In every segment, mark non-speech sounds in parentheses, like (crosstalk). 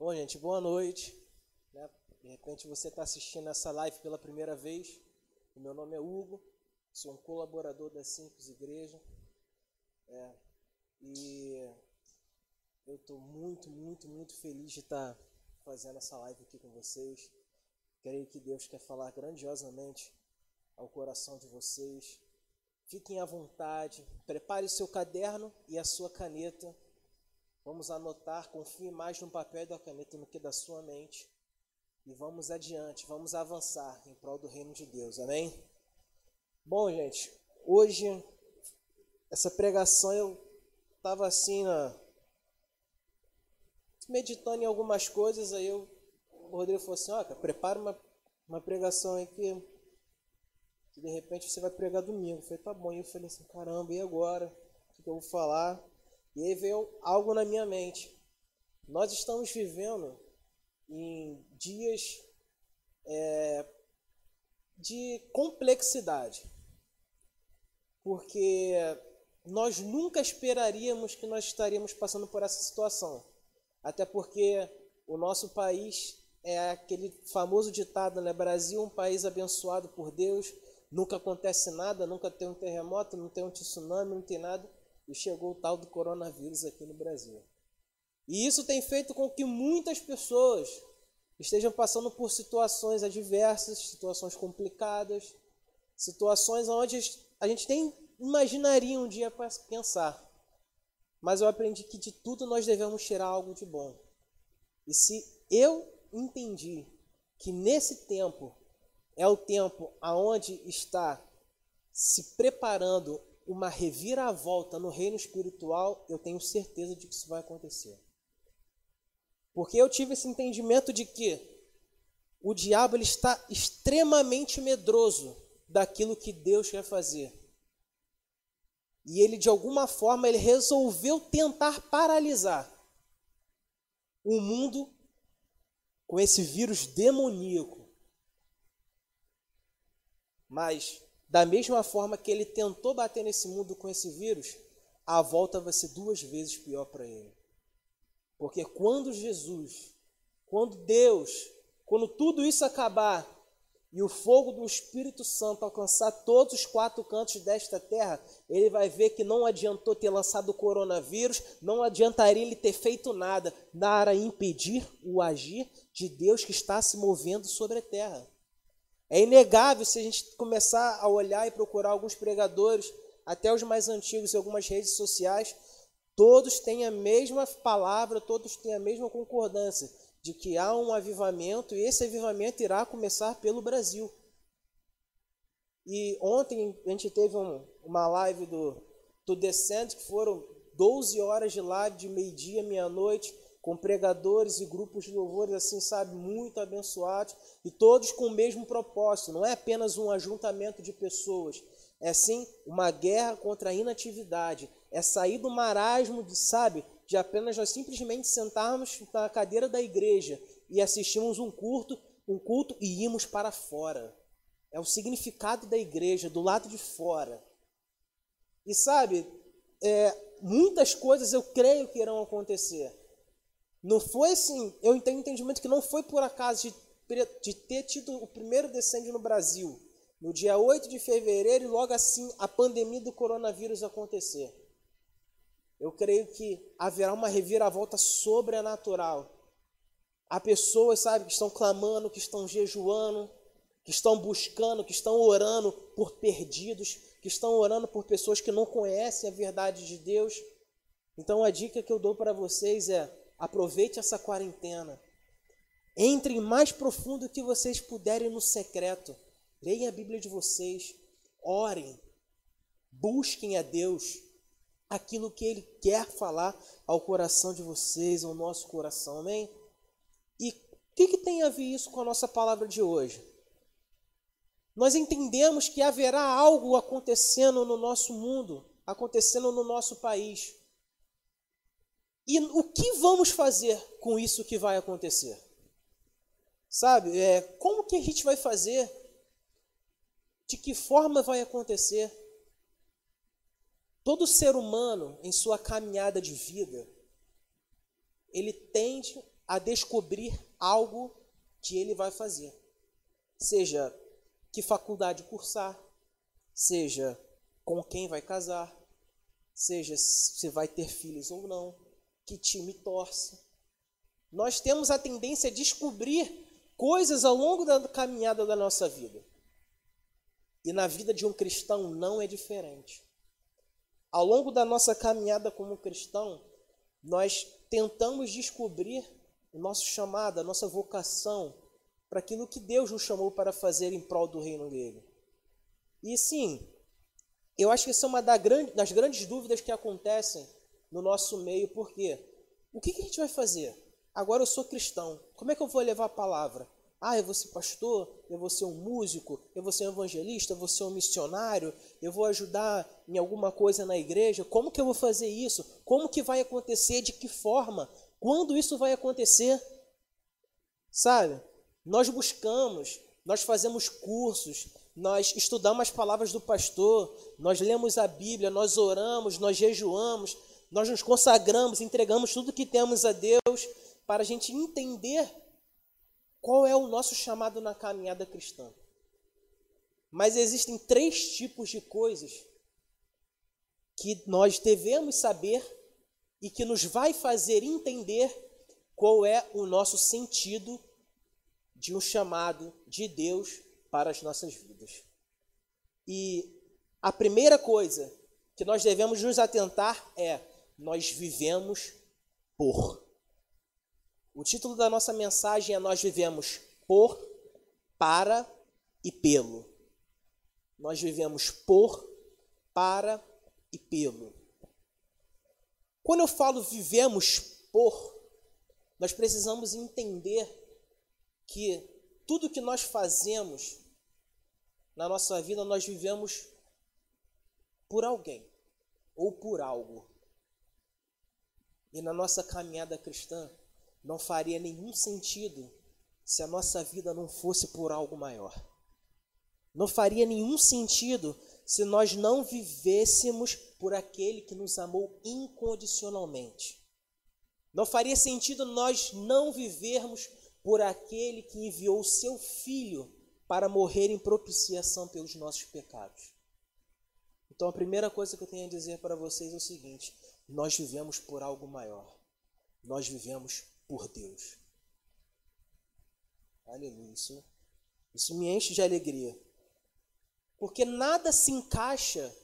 Bom, gente, boa noite. Né? De repente você está assistindo essa live pela primeira vez. O meu nome é Hugo, sou um colaborador da Simples Igreja. É, e eu estou muito, muito, muito feliz de estar tá fazendo essa live aqui com vocês. Creio que Deus quer falar grandiosamente ao coração de vocês. Fiquem à vontade, prepare o seu caderno e a sua caneta Vamos anotar, confie mais no papel e da caneta do que da sua mente. E vamos adiante, vamos avançar em prol do reino de Deus. Amém? Bom, gente, hoje essa pregação eu estava assim na meditando em algumas coisas, aí eu, o Rodrigo falou assim, ó, prepara uma, uma pregação aí que, que, de repente você vai pregar domingo. Eu falei, tá bom. E eu falei assim, caramba, e agora? O que eu vou falar? E aí veio algo na minha mente. Nós estamos vivendo em dias é, de complexidade, porque nós nunca esperaríamos que nós estaríamos passando por essa situação, até porque o nosso país é aquele famoso ditado, né? Brasil, um país abençoado por Deus, nunca acontece nada, nunca tem um terremoto, não tem um tsunami, não tem nada e chegou o tal do coronavírus aqui no Brasil. E isso tem feito com que muitas pessoas estejam passando por situações adversas, situações complicadas, situações onde a gente nem imaginaria um dia para pensar. Mas eu aprendi que de tudo nós devemos tirar algo de bom. E se eu entendi que nesse tempo é o tempo aonde está se preparando uma reviravolta no reino espiritual, eu tenho certeza de que isso vai acontecer. Porque eu tive esse entendimento de que o diabo ele está extremamente medroso daquilo que Deus quer fazer. E ele de alguma forma ele resolveu tentar paralisar o mundo com esse vírus demoníaco. Mas da mesma forma que ele tentou bater nesse mundo com esse vírus, a volta vai ser duas vezes pior para ele. Porque quando Jesus, quando Deus, quando tudo isso acabar e o fogo do Espírito Santo alcançar todos os quatro cantos desta terra, ele vai ver que não adiantou ter lançado o coronavírus, não adiantaria ele ter feito nada para impedir o agir de Deus que está se movendo sobre a terra. É inegável se a gente começar a olhar e procurar alguns pregadores, até os mais antigos em algumas redes sociais, todos têm a mesma palavra, todos têm a mesma concordância de que há um avivamento e esse avivamento irá começar pelo Brasil. E ontem a gente teve um, uma live do, do Descent, que foram 12 horas de live, de meio-dia, meia-noite, com pregadores e grupos de louvores, assim, sabe, muito abençoados, e todos com o mesmo propósito, não é apenas um ajuntamento de pessoas, é sim uma guerra contra a inatividade, é sair do marasmo, de, sabe, de apenas nós simplesmente sentarmos na cadeira da igreja e assistirmos um culto, um culto e irmos para fora. É o significado da igreja, do lado de fora. E sabe, é, muitas coisas eu creio que irão acontecer. Não foi assim, eu tenho entendimento que não foi por acaso de, de ter tido o primeiro descende no Brasil, no dia 8 de fevereiro, e logo assim a pandemia do coronavírus acontecer. Eu creio que haverá uma reviravolta sobrenatural. Há pessoas, sabe, que estão clamando, que estão jejuando, que estão buscando, que estão orando por perdidos, que estão orando por pessoas que não conhecem a verdade de Deus. Então a dica que eu dou para vocês é: Aproveite essa quarentena. Entrem mais profundo que vocês puderem no secreto. Leiam a Bíblia de vocês. Orem. Busquem a Deus aquilo que Ele quer falar ao coração de vocês, ao nosso coração. Amém? E o que, que tem a ver isso com a nossa palavra de hoje? Nós entendemos que haverá algo acontecendo no nosso mundo, acontecendo no nosso país. E o que vamos fazer com isso que vai acontecer? Sabe, é, como que a gente vai fazer? De que forma vai acontecer? Todo ser humano, em sua caminhada de vida, ele tende a descobrir algo que ele vai fazer. Seja que faculdade cursar, seja com quem vai casar, seja se vai ter filhos ou não, que time torce. Nós temos a tendência a descobrir coisas ao longo da caminhada da nossa vida. E na vida de um cristão não é diferente. Ao longo da nossa caminhada como cristão, nós tentamos descobrir o nosso chamado, a nossa vocação para aquilo que Deus nos chamou para fazer em prol do reino dele. E sim, eu acho que essa é uma das grandes dúvidas que acontecem no nosso meio, porque o que a gente vai fazer? Agora eu sou cristão, como é que eu vou levar a palavra? Ah, eu vou ser pastor, eu vou ser um músico, eu vou ser um evangelista, eu vou ser um missionário, eu vou ajudar em alguma coisa na igreja. Como que eu vou fazer isso? Como que vai acontecer? De que forma? Quando isso vai acontecer? Sabe? Nós buscamos, nós fazemos cursos, nós estudamos as palavras do pastor, nós lemos a Bíblia, nós oramos, nós jejuamos, nós nos consagramos, entregamos tudo que temos a Deus para a gente entender qual é o nosso chamado na caminhada cristã? Mas existem três tipos de coisas que nós devemos saber e que nos vai fazer entender qual é o nosso sentido de um chamado de Deus para as nossas vidas. E a primeira coisa que nós devemos nos atentar é: nós vivemos por. O título da nossa mensagem é Nós vivemos por, para e pelo. Nós vivemos por, para e pelo. Quando eu falo vivemos por, nós precisamos entender que tudo que nós fazemos na nossa vida, nós vivemos por alguém ou por algo. E na nossa caminhada cristã, não faria nenhum sentido se a nossa vida não fosse por algo maior. Não faria nenhum sentido se nós não vivêssemos por aquele que nos amou incondicionalmente. Não faria sentido nós não vivermos por aquele que enviou o seu filho para morrer em propiciação pelos nossos pecados. Então a primeira coisa que eu tenho a dizer para vocês é o seguinte: nós vivemos por algo maior. Nós vivemos por Deus. Aleluia. Isso, isso me enche de alegria. Porque nada se encaixa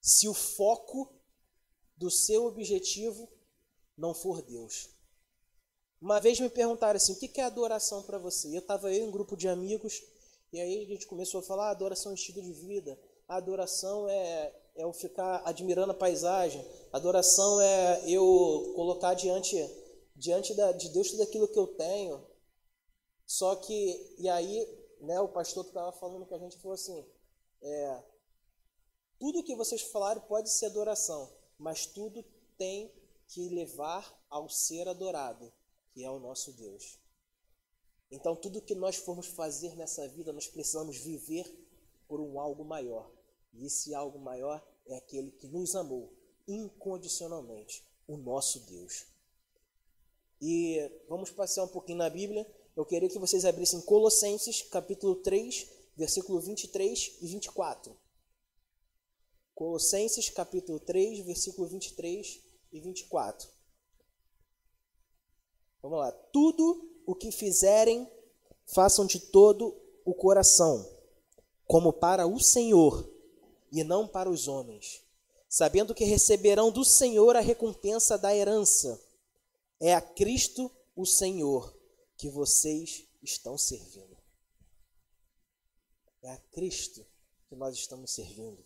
se o foco do seu objetivo não for Deus. Uma vez me perguntaram assim: o que é adoração para você? Eu estava eu em um grupo de amigos, e aí a gente começou a falar: ah, adoração é um estilo de vida, a adoração é, é eu ficar admirando a paisagem, adoração é eu colocar diante diante da, de Deus tudo aquilo que eu tenho. Só que, e aí, né, o pastor que estava falando com a gente falou assim: é, tudo que vocês falaram pode ser adoração, mas tudo tem que levar ao ser adorado, que é o nosso Deus. Então, tudo que nós formos fazer nessa vida, nós precisamos viver por um algo maior. E esse algo maior é aquele que nos amou incondicionalmente, o nosso Deus. E vamos passear um pouquinho na Bíblia. Eu queria que vocês abrissem Colossenses, capítulo 3, versículo 23 e 24. Colossenses, capítulo 3, versículo 23 e 24. Vamos lá. Tudo o que fizerem, façam de todo o coração, como para o Senhor e não para os homens, sabendo que receberão do Senhor a recompensa da herança é a Cristo o Senhor que vocês estão servindo. É a Cristo que nós estamos servindo.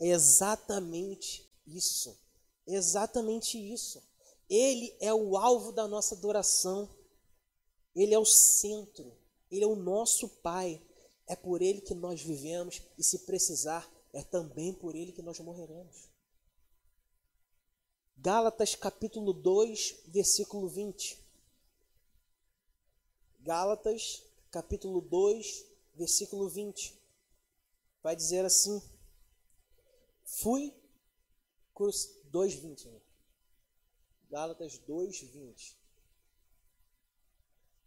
É exatamente isso. É exatamente isso. Ele é o alvo da nossa adoração. Ele é o centro. Ele é o nosso Pai. É por Ele que nós vivemos e, se precisar, é também por Ele que nós morreremos. Gálatas capítulo 2, versículo 20. Gálatas capítulo 2, versículo 20. Vai dizer assim: Fui 2:20. Né? Gálatas 2:20.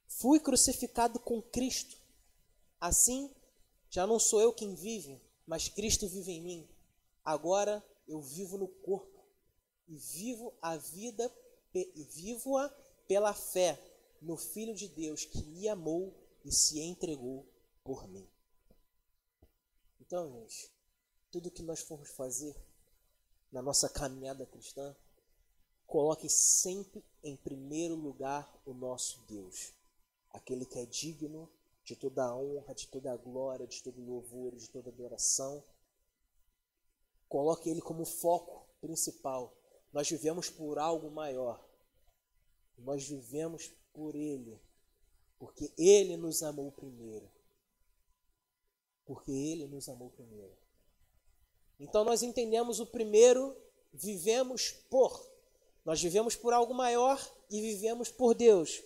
Fui crucificado com Cristo. Assim, já não sou eu quem vive, mas Cristo vive em mim. Agora eu vivo no corpo e vivo a vida e vivo-a pela fé no Filho de Deus que me amou e se entregou por mim. Então, gente, tudo que nós formos fazer na nossa caminhada cristã, coloque sempre em primeiro lugar o nosso Deus, aquele que é digno de toda a honra, de toda a glória, de todo o louvor, de toda a adoração. Coloque ele como foco principal. Nós vivemos por algo maior. Nós vivemos por ele, porque ele nos amou primeiro. Porque ele nos amou primeiro. Então nós entendemos o primeiro, vivemos por. Nós vivemos por algo maior e vivemos por Deus.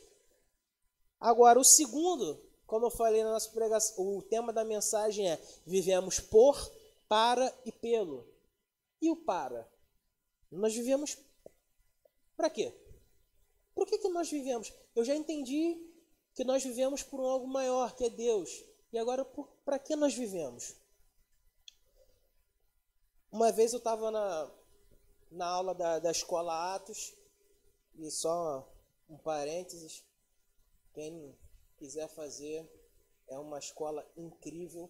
Agora, o segundo, como eu falei na nossa pregação, o tema da mensagem é: vivemos por, para e pelo. E o para? Nós vivemos para quê? Por que, que nós vivemos? Eu já entendi que nós vivemos por algo maior, que é Deus. E agora, para que nós vivemos? Uma vez eu estava na, na aula da, da escola Atos, e só um parênteses, quem quiser fazer, é uma escola incrível,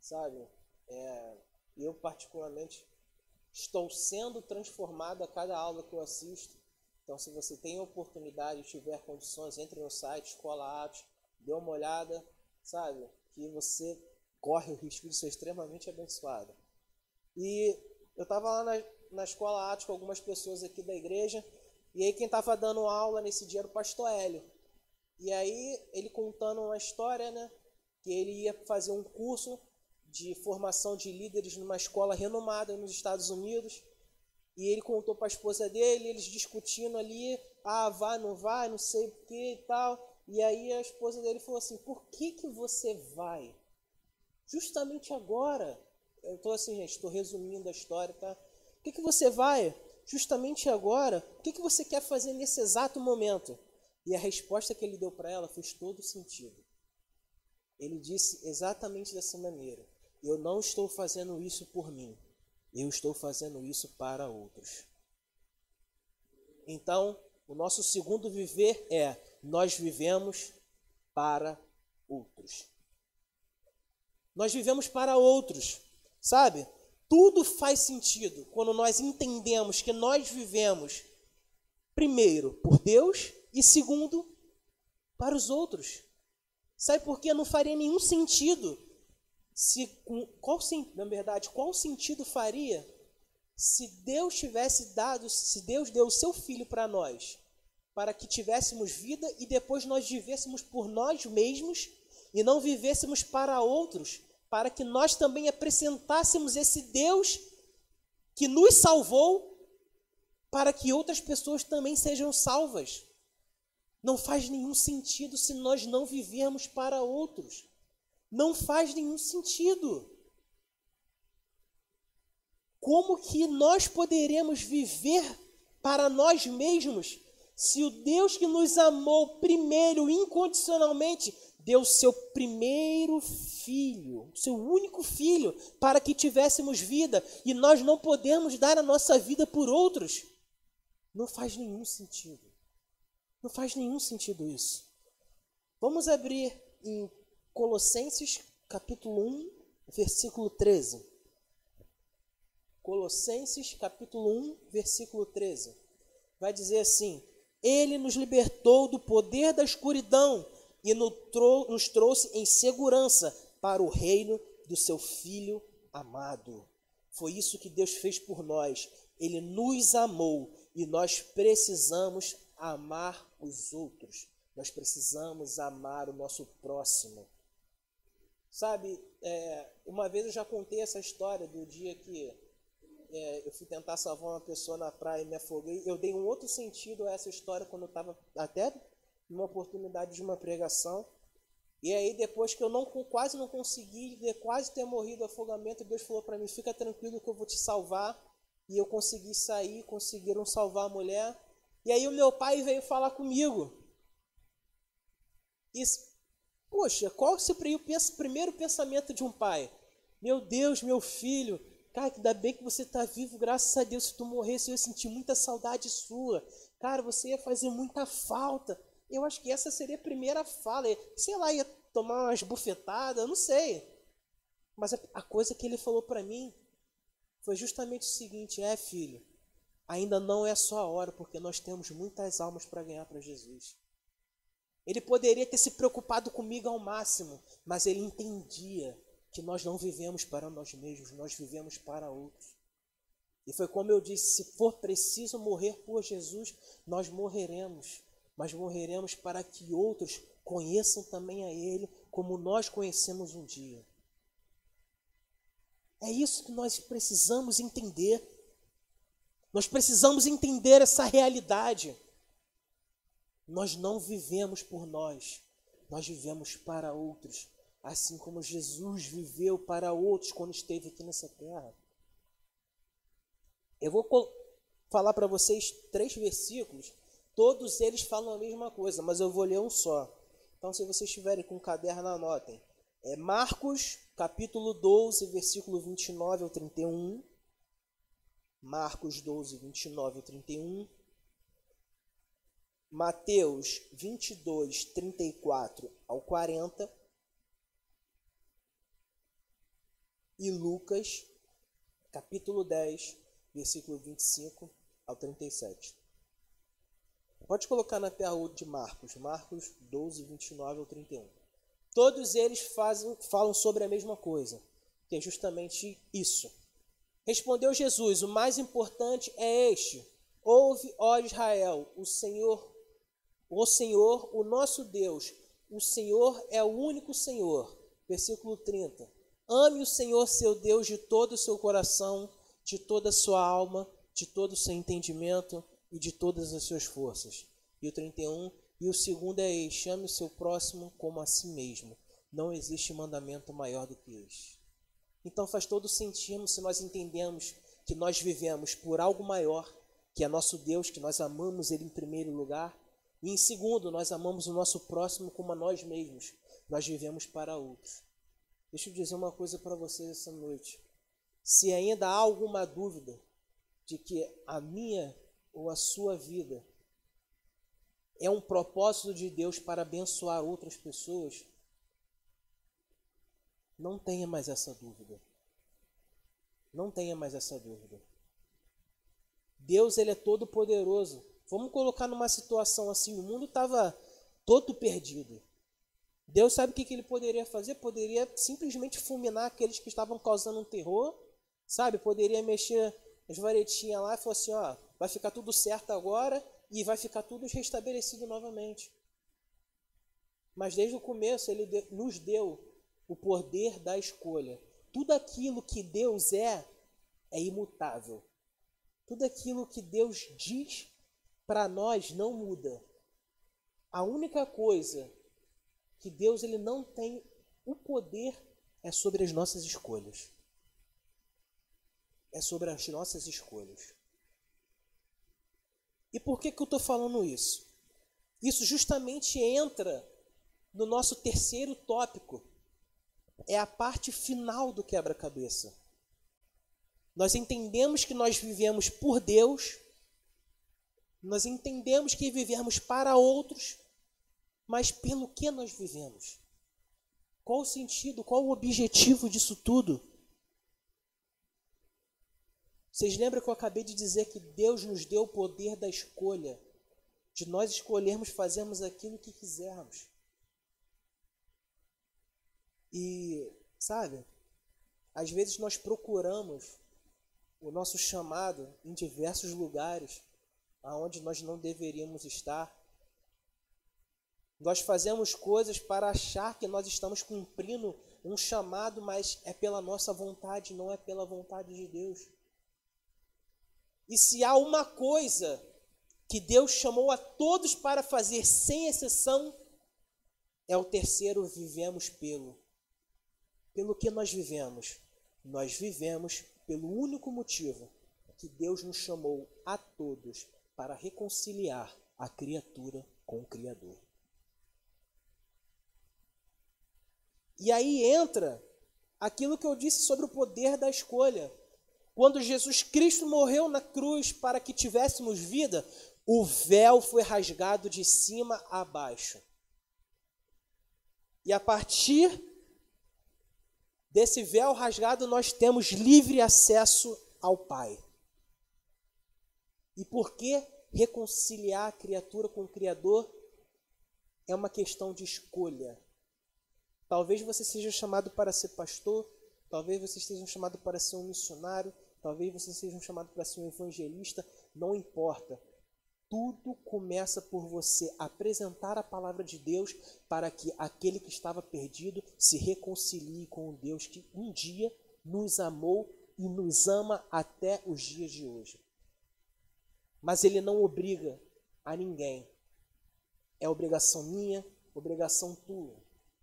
sabe? É, eu, particularmente, estou sendo transformado a cada aula que eu assisto. Então, se você tem oportunidade, tiver condições, entre no site Escola Atos, dê uma olhada, sabe? Que você corre o risco de ser extremamente abençoado. E eu estava lá na, na escola Atos com algumas pessoas aqui da igreja, e aí quem estava dando aula nesse dia era o pastor Hélio. E aí ele contando uma história, né? Que ele ia fazer um curso de formação de líderes numa escola renomada nos Estados Unidos. E ele contou para a esposa dele, eles discutindo ali, ah, vai, não vai, não sei o que e tal. E aí a esposa dele falou assim: por que, que você vai? Justamente agora eu estou assim, gente, estou resumindo a história, tá? O que, que você vai justamente agora? O que, que você quer fazer nesse exato momento? E a resposta que ele deu para ela fez todo sentido. Ele disse exatamente dessa maneira: Eu não estou fazendo isso por mim, eu estou fazendo isso para outros. Então, o nosso segundo viver é: nós vivemos para outros. Nós vivemos para outros. Sabe? Tudo faz sentido quando nós entendemos que nós vivemos, primeiro, por Deus e, segundo, para os outros. Sabe por quê? Não faria nenhum sentido. Se, qual, na verdade, qual sentido faria se Deus tivesse dado, se Deus deu o seu filho para nós, para que tivéssemos vida e depois nós vivêssemos por nós mesmos e não vivêssemos para outros, para que nós também apresentássemos esse Deus que nos salvou, para que outras pessoas também sejam salvas. Não faz nenhum sentido se nós não vivermos para outros. Não faz nenhum sentido. Como que nós poderemos viver para nós mesmos se o Deus que nos amou primeiro incondicionalmente deu seu primeiro filho, seu único filho, para que tivéssemos vida e nós não podemos dar a nossa vida por outros. Não faz nenhum sentido. Não faz nenhum sentido isso. Vamos abrir em Colossenses capítulo 1, versículo 13. Colossenses capítulo 1, versículo 13. Vai dizer assim: Ele nos libertou do poder da escuridão e nos trouxe em segurança para o reino do seu Filho amado. Foi isso que Deus fez por nós. Ele nos amou e nós precisamos amar os outros. Nós precisamos amar o nosso próximo. Sabe, é, uma vez eu já contei essa história do dia que é, eu fui tentar salvar uma pessoa na praia e me afoguei. Eu dei um outro sentido a essa história quando eu estava até numa oportunidade de uma pregação. E aí, depois que eu não, quase não consegui, quase ter morrido afogamento, Deus falou para mim: fica tranquilo que eu vou te salvar. E eu consegui sair, conseguiram salvar a mulher. E aí, o meu pai veio falar comigo. E, poxa, qual seria o primeiro pensamento de um pai? Meu Deus, meu filho, cara, ainda bem que você está vivo, graças a Deus. Se tu morresse, eu ia sentir muita saudade sua. Cara, você ia fazer muita falta. Eu acho que essa seria a primeira fala. Sei lá, ia tomar umas bufetadas, não sei. Mas a coisa que ele falou para mim foi justamente o seguinte: é, filho, ainda não é só a hora, porque nós temos muitas almas para ganhar para Jesus. Ele poderia ter se preocupado comigo ao máximo, mas ele entendia que nós não vivemos para nós mesmos, nós vivemos para outros. E foi como eu disse: se for preciso morrer por Jesus, nós morreremos, mas morreremos para que outros conheçam também a Ele como nós conhecemos um dia. É isso que nós precisamos entender. Nós precisamos entender essa realidade. Nós não vivemos por nós, nós vivemos para outros, assim como Jesus viveu para outros quando esteve aqui nessa terra. Eu vou falar para vocês três versículos, todos eles falam a mesma coisa, mas eu vou ler um só. Então, se vocês estiverem com o caderno, anotem. É Marcos, capítulo 12, versículo 29 ao 31. Marcos 12, 29 ao 31. Mateus 22, 34 ao 40. E Lucas, capítulo 10, versículo 25 ao 37. Pode colocar na tela de Marcos, Marcos 12, 29 ao 31. Todos eles fazem, falam sobre a mesma coisa, que é justamente isso. Respondeu Jesus: O mais importante é este: Ouve, ó Israel, o Senhor, o Senhor, o nosso Deus, o Senhor é o único Senhor. Versículo 30. Ame o Senhor seu Deus de todo o seu coração, de toda a sua alma, de todo o seu entendimento e de todas as suas forças. E o 31, e o segundo é este: chame o seu próximo como a si mesmo. Não existe mandamento maior do que este. Então faz todo sentido se nós entendemos que nós vivemos por algo maior, que é nosso Deus, que nós amamos Ele em primeiro lugar, e em segundo, nós amamos o nosso próximo como a nós mesmos. Nós vivemos para outros. Deixa eu dizer uma coisa para vocês essa noite. Se ainda há alguma dúvida de que a minha ou a sua vida é um propósito de Deus para abençoar outras pessoas, não tenha mais essa dúvida. Não tenha mais essa dúvida. Deus ele é todo poderoso. Vamos colocar numa situação assim, o mundo estava todo perdido. Deus sabe o que, que ele poderia fazer? Poderia simplesmente fulminar aqueles que estavam causando um terror Sabe, poderia mexer as varetinhas lá e falar assim, ó, vai ficar tudo certo agora e vai ficar tudo restabelecido novamente. Mas desde o começo ele nos deu o poder da escolha. Tudo aquilo que Deus é é imutável. Tudo aquilo que Deus diz para nós não muda. A única coisa que Deus ele não tem o poder é sobre as nossas escolhas é sobre as nossas escolhas. E por que, que eu estou falando isso? Isso justamente entra no nosso terceiro tópico. É a parte final do quebra-cabeça. Nós entendemos que nós vivemos por Deus, nós entendemos que vivemos para outros, mas pelo que nós vivemos? Qual o sentido, qual o objetivo disso tudo? Vocês lembram que eu acabei de dizer que Deus nos deu o poder da escolha, de nós escolhermos fazermos aquilo que quisermos. E, sabe, às vezes nós procuramos o nosso chamado em diversos lugares aonde nós não deveríamos estar. Nós fazemos coisas para achar que nós estamos cumprindo um chamado, mas é pela nossa vontade, não é pela vontade de Deus. E se há uma coisa que Deus chamou a todos para fazer, sem exceção, é o terceiro: vivemos pelo. Pelo que nós vivemos? Nós vivemos pelo único motivo que Deus nos chamou a todos para reconciliar a criatura com o Criador. E aí entra aquilo que eu disse sobre o poder da escolha. Quando Jesus Cristo morreu na cruz para que tivéssemos vida, o véu foi rasgado de cima a baixo. E a partir desse véu rasgado, nós temos livre acesso ao Pai. E por que reconciliar a criatura com o Criador é uma questão de escolha. Talvez você seja chamado para ser pastor, talvez você esteja chamado para ser um missionário, talvez você seja chamado para ser um evangelista, não importa. Tudo começa por você apresentar a palavra de Deus para que aquele que estava perdido se reconcilie com o Deus que um dia nos amou e nos ama até os dias de hoje. Mas ele não obriga a ninguém. É obrigação minha, obrigação tua.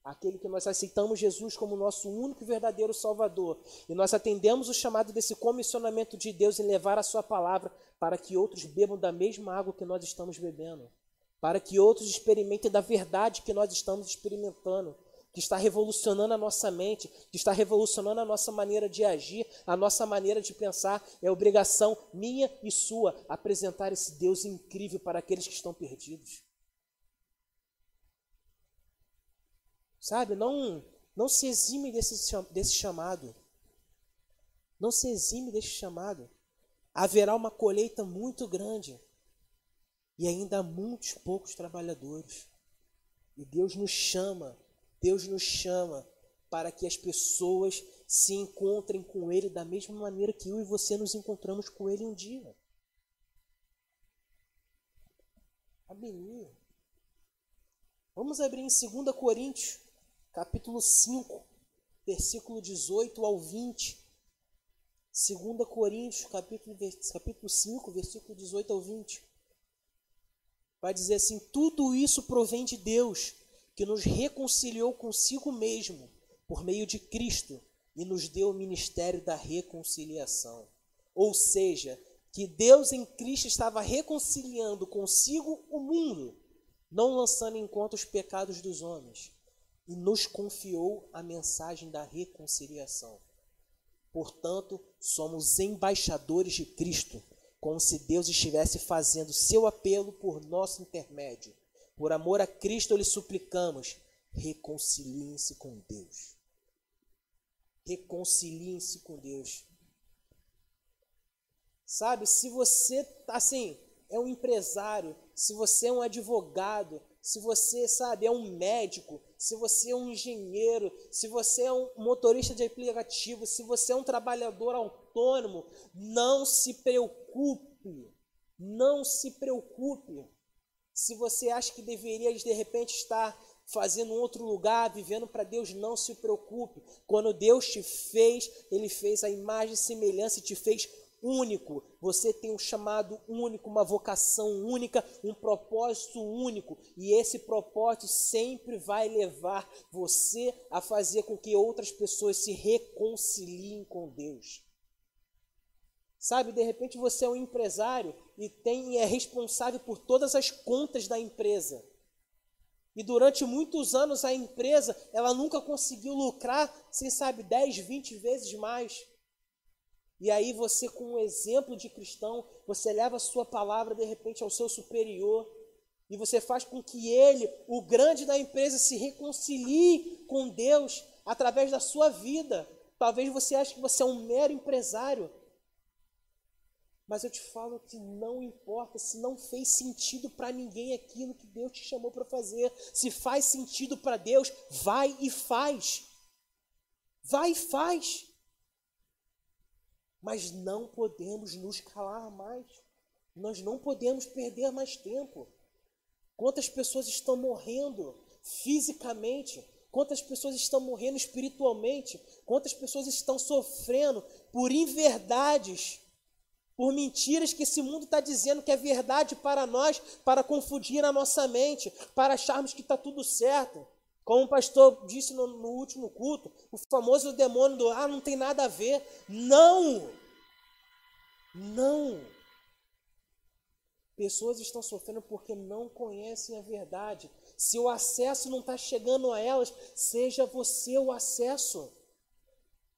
Aquele que nós aceitamos Jesus como nosso único e verdadeiro Salvador. E nós atendemos o chamado desse comissionamento de Deus em levar a Sua palavra para que outros bebam da mesma água que nós estamos bebendo. Para que outros experimentem da verdade que nós estamos experimentando. Que está revolucionando a nossa mente, que está revolucionando a nossa maneira de agir, a nossa maneira de pensar. É obrigação minha e sua apresentar esse Deus incrível para aqueles que estão perdidos. Sabe? Não, não se exime desse, desse chamado. Não se exime desse chamado. Haverá uma colheita muito grande e ainda muitos poucos trabalhadores. E Deus nos chama, Deus nos chama para que as pessoas se encontrem com Ele da mesma maneira que eu e você nos encontramos com Ele um dia. Abenir. Vamos abrir em 2 Coríntios, capítulo 5, versículo 18 ao 20. 2 Coríntios, capítulo, capítulo 5, versículo 18 ao 20. Vai dizer assim: tudo isso provém de Deus, que nos reconciliou consigo mesmo, por meio de Cristo, e nos deu o ministério da reconciliação. Ou seja, que Deus em Cristo estava reconciliando consigo o mundo, não lançando em conta os pecados dos homens e nos confiou a mensagem da reconciliação. Portanto, somos embaixadores de Cristo, como se Deus estivesse fazendo seu apelo por nosso intermédio. Por amor a Cristo, lhe suplicamos: reconciliem-se com Deus. Reconciliem-se com Deus. Sabe, se você, assim, é um empresário, se você é um advogado, se você, sabe, é um médico, se você é um engenheiro, se você é um motorista de aplicativo, se você é um trabalhador autônomo, não se preocupe. Não se preocupe. Se você acha que deveria de repente estar fazendo outro lugar, vivendo para Deus, não se preocupe. Quando Deus te fez, Ele fez a imagem e semelhança e te fez único. Você tem um chamado único, uma vocação única, um propósito único. E esse propósito sempre vai levar você a fazer com que outras pessoas se reconciliem com Deus. Sabe, de repente você é um empresário e tem é responsável por todas as contas da empresa. E durante muitos anos a empresa, ela nunca conseguiu lucrar, você sabe, 10, 20 vezes mais. E aí você, com um exemplo de cristão, você leva a sua palavra de repente ao seu superior e você faz com que ele, o grande da empresa, se reconcilie com Deus através da sua vida. Talvez você ache que você é um mero empresário. Mas eu te falo que não importa se não fez sentido para ninguém aquilo que Deus te chamou para fazer. Se faz sentido para Deus, vai e faz. Vai e faz. Mas não podemos nos calar mais. Nós não podemos perder mais tempo. Quantas pessoas estão morrendo fisicamente? Quantas pessoas estão morrendo espiritualmente? Quantas pessoas estão sofrendo por inverdades, por mentiras que esse mundo está dizendo que é verdade para nós, para confundir a nossa mente, para acharmos que está tudo certo? Como o pastor disse no, no último culto, o famoso demônio do ah, não tem nada a ver. Não! Não! Pessoas estão sofrendo porque não conhecem a verdade. Se o acesso não está chegando a elas, seja você o acesso.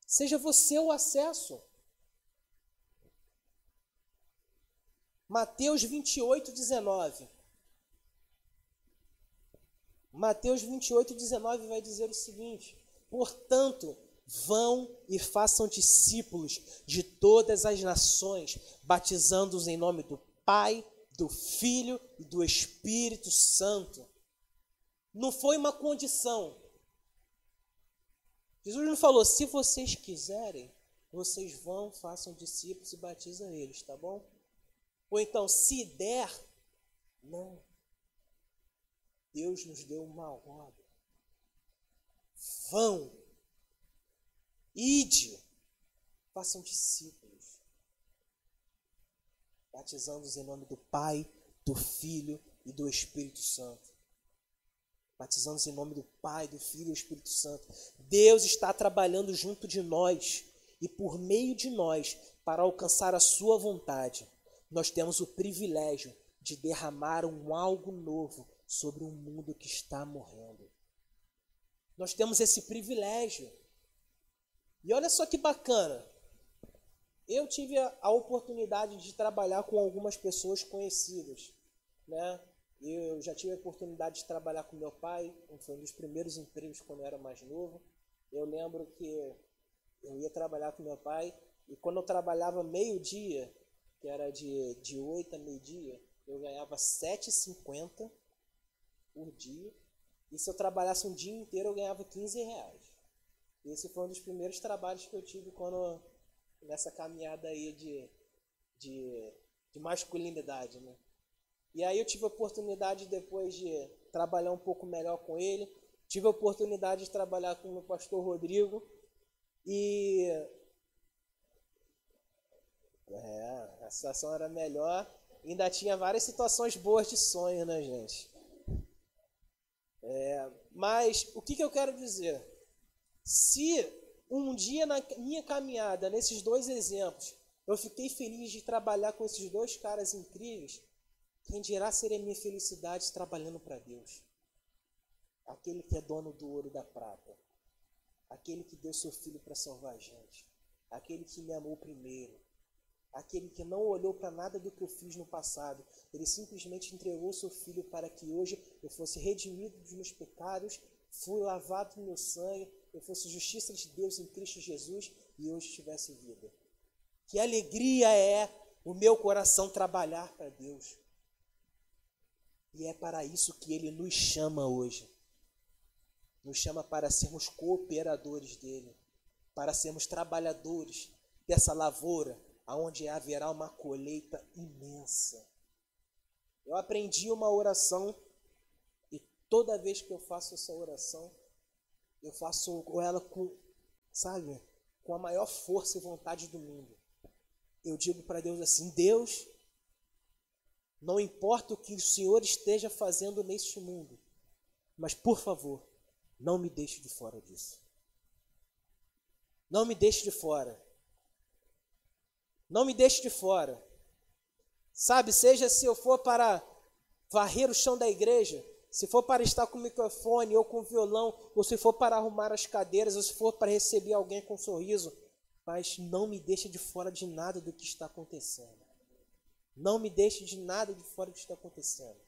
Seja você o acesso. Mateus 28, 19. Mateus 28, 19 vai dizer o seguinte: Portanto, vão e façam discípulos de todas as nações, batizando-os em nome do Pai, do Filho e do Espírito Santo. Não foi uma condição. Jesus não falou: se vocês quiserem, vocês vão, façam discípulos e batizam eles, tá bom? Ou então, se der, não. Deus nos deu uma ordem. Vão, ide, façam discípulos, batizando-os em nome do Pai, do Filho e do Espírito Santo. Batizando-os em nome do Pai, do Filho e do Espírito Santo. Deus está trabalhando junto de nós e por meio de nós para alcançar a Sua vontade. Nós temos o privilégio de derramar um algo novo sobre um mundo que está morrendo. Nós temos esse privilégio. E olha só que bacana. Eu tive a, oportunidade de trabalhar com algumas pessoas conhecidas, né? Eu já tive a oportunidade de trabalhar com meu pai, foi um dos primeiros empregos quando eu era mais novo. Eu lembro que eu ia trabalhar com meu pai e quando eu trabalhava meio-dia, que era de, de 8 a meio-dia, eu ganhava 7,50 por dia. E se eu trabalhasse um dia inteiro, eu ganhava 15 reais. Esse foi um dos primeiros trabalhos que eu tive quando nessa caminhada aí de, de, de masculinidade, né? E aí eu tive a oportunidade depois de trabalhar um pouco melhor com ele. Tive a oportunidade de trabalhar com o pastor Rodrigo. E é, a situação era melhor. Ainda tinha várias situações boas de sonho, né, gente? É, mas o que, que eu quero dizer? Se um dia na minha caminhada, nesses dois exemplos, eu fiquei feliz de trabalhar com esses dois caras incríveis, quem dirá seria minha felicidade trabalhando para Deus? Aquele que é dono do ouro e da prata, aquele que deu seu filho para salvar a gente, aquele que me amou primeiro, aquele que não olhou para nada do que eu fiz no passado. Ele simplesmente entregou seu filho para que hoje eu fosse redimido dos meus pecados, fui lavado no meu sangue, eu fosse justiça de Deus em Cristo Jesus e hoje tivesse vida. Que alegria é o meu coração trabalhar para Deus. E é para isso que ele nos chama hoje. Nos chama para sermos cooperadores dele, para sermos trabalhadores dessa lavoura aonde haverá uma colheita imensa. Eu aprendi uma oração e toda vez que eu faço essa oração, eu faço ela com, sabe, com a maior força e vontade do mundo. Eu digo para Deus assim: Deus, não importa o que o Senhor esteja fazendo neste mundo, mas por favor, não me deixe de fora disso. Não me deixe de fora. Não me deixe de fora. Sabe, seja se eu for para varrer o chão da igreja, se for para estar com o microfone ou com o violão, ou se for para arrumar as cadeiras, ou se for para receber alguém com um sorriso, mas não me deixe de fora de nada do que está acontecendo. Não me deixe de nada de fora do que está acontecendo.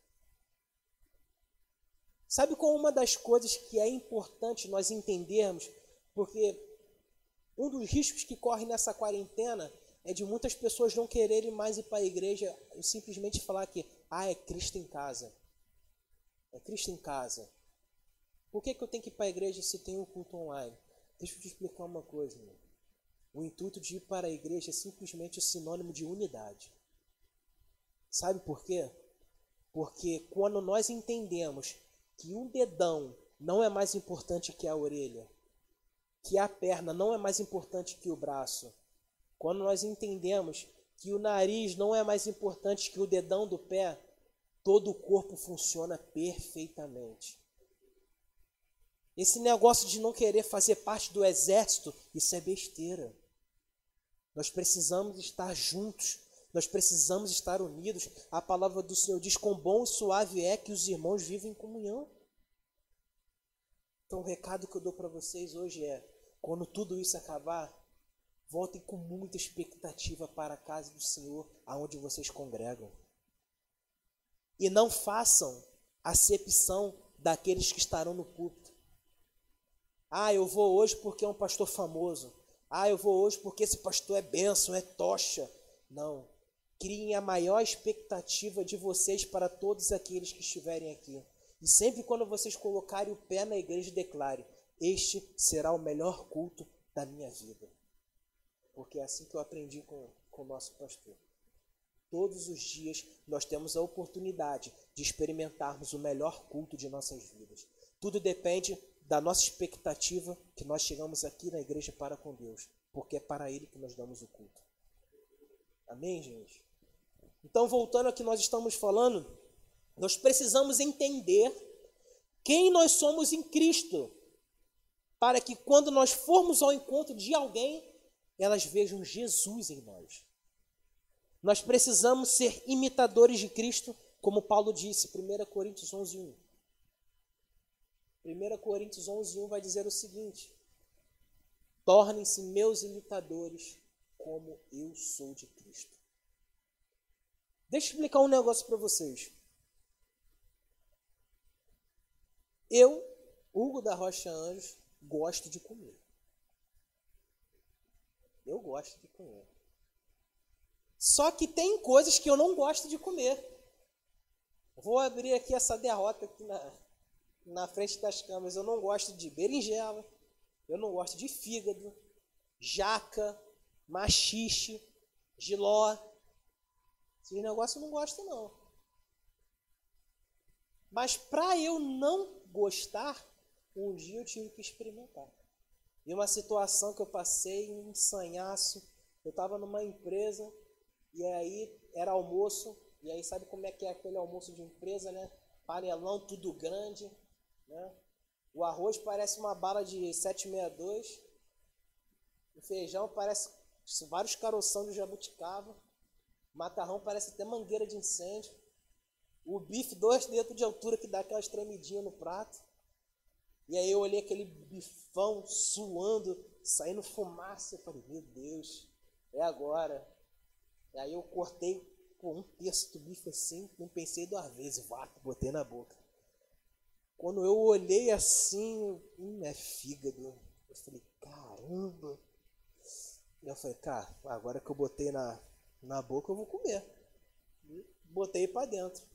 Sabe qual é uma das coisas que é importante nós entendermos? Porque um dos riscos que corre nessa quarentena é de muitas pessoas não quererem mais ir para a igreja e simplesmente falar que, ah, é Cristo em casa. É Cristo em casa. Por que, que eu tenho que ir para a igreja se tem um culto online? Deixa eu te explicar uma coisa, meu. O intuito de ir para a igreja é simplesmente o sinônimo de unidade. Sabe por quê? Porque quando nós entendemos que um dedão não é mais importante que a orelha, que a perna não é mais importante que o braço, quando nós entendemos que o nariz não é mais importante que o dedão do pé, todo o corpo funciona perfeitamente. Esse negócio de não querer fazer parte do exército, isso é besteira. Nós precisamos estar juntos Nós precisamos estar unidos. A palavra do Senhor diz: quão bom e suave é que os irmãos vivem em comunhão. Então, o recado que eu dou para vocês hoje é: quando tudo isso acabar, voltem com muita expectativa para a casa do Senhor, aonde vocês congregam. E não façam acepção daqueles que estarão no púlpito. Ah, eu vou hoje porque é um pastor famoso. Ah, eu vou hoje porque esse pastor é bênção, é tocha. Não. Criem a maior expectativa de vocês para todos aqueles que estiverem aqui. E sempre quando vocês colocarem o pé na igreja, declare: Este será o melhor culto da minha vida. Porque é assim que eu aprendi com, com o nosso pastor. Todos os dias nós temos a oportunidade de experimentarmos o melhor culto de nossas vidas. Tudo depende da nossa expectativa que nós chegamos aqui na igreja para com Deus, porque é para Ele que nós damos o culto. Amém, gente? Então, voltando ao que nós estamos falando, nós precisamos entender quem nós somos em Cristo, para que quando nós formos ao encontro de alguém, elas vejam Jesus em nós. Nós precisamos ser imitadores de Cristo, como Paulo disse, 1 Coríntios 11, 1. 1 Coríntios 11, 1 vai dizer o seguinte: Tornem-se meus imitadores, como eu sou de Cristo. Deixa eu explicar um negócio para vocês. Eu, Hugo da Rocha Anjos, gosto de comer. Eu gosto de comer. Só que tem coisas que eu não gosto de comer. Vou abrir aqui essa derrota aqui na, na frente das câmeras. Eu não gosto de berinjela, eu não gosto de fígado, jaca, machixe, giló. Esses negócios eu não gosto não. Mas para eu não gostar, um dia eu tive que experimentar. E uma situação que eu passei, um sanhaço. Eu estava numa empresa e aí era almoço. E aí sabe como é que é aquele almoço de empresa, né? Panelão, tudo grande. Né? O arroz parece uma bala de 762. O feijão parece vários caroção de jabuticaba. O macarrão parece até mangueira de incêndio. O bife, dois dedos de altura que dá aquela tremidinha no prato. E aí eu olhei aquele bifão suando, saindo fumaça. Eu falei, meu Deus, é agora. E aí eu cortei pô, um terço do bife assim, não pensei duas vezes, vato, botei na boca. Quando eu olhei assim, hum, é fígado. Eu falei, caramba. E eu falei, cara, agora que eu botei na, na boca, eu vou comer. E botei para dentro.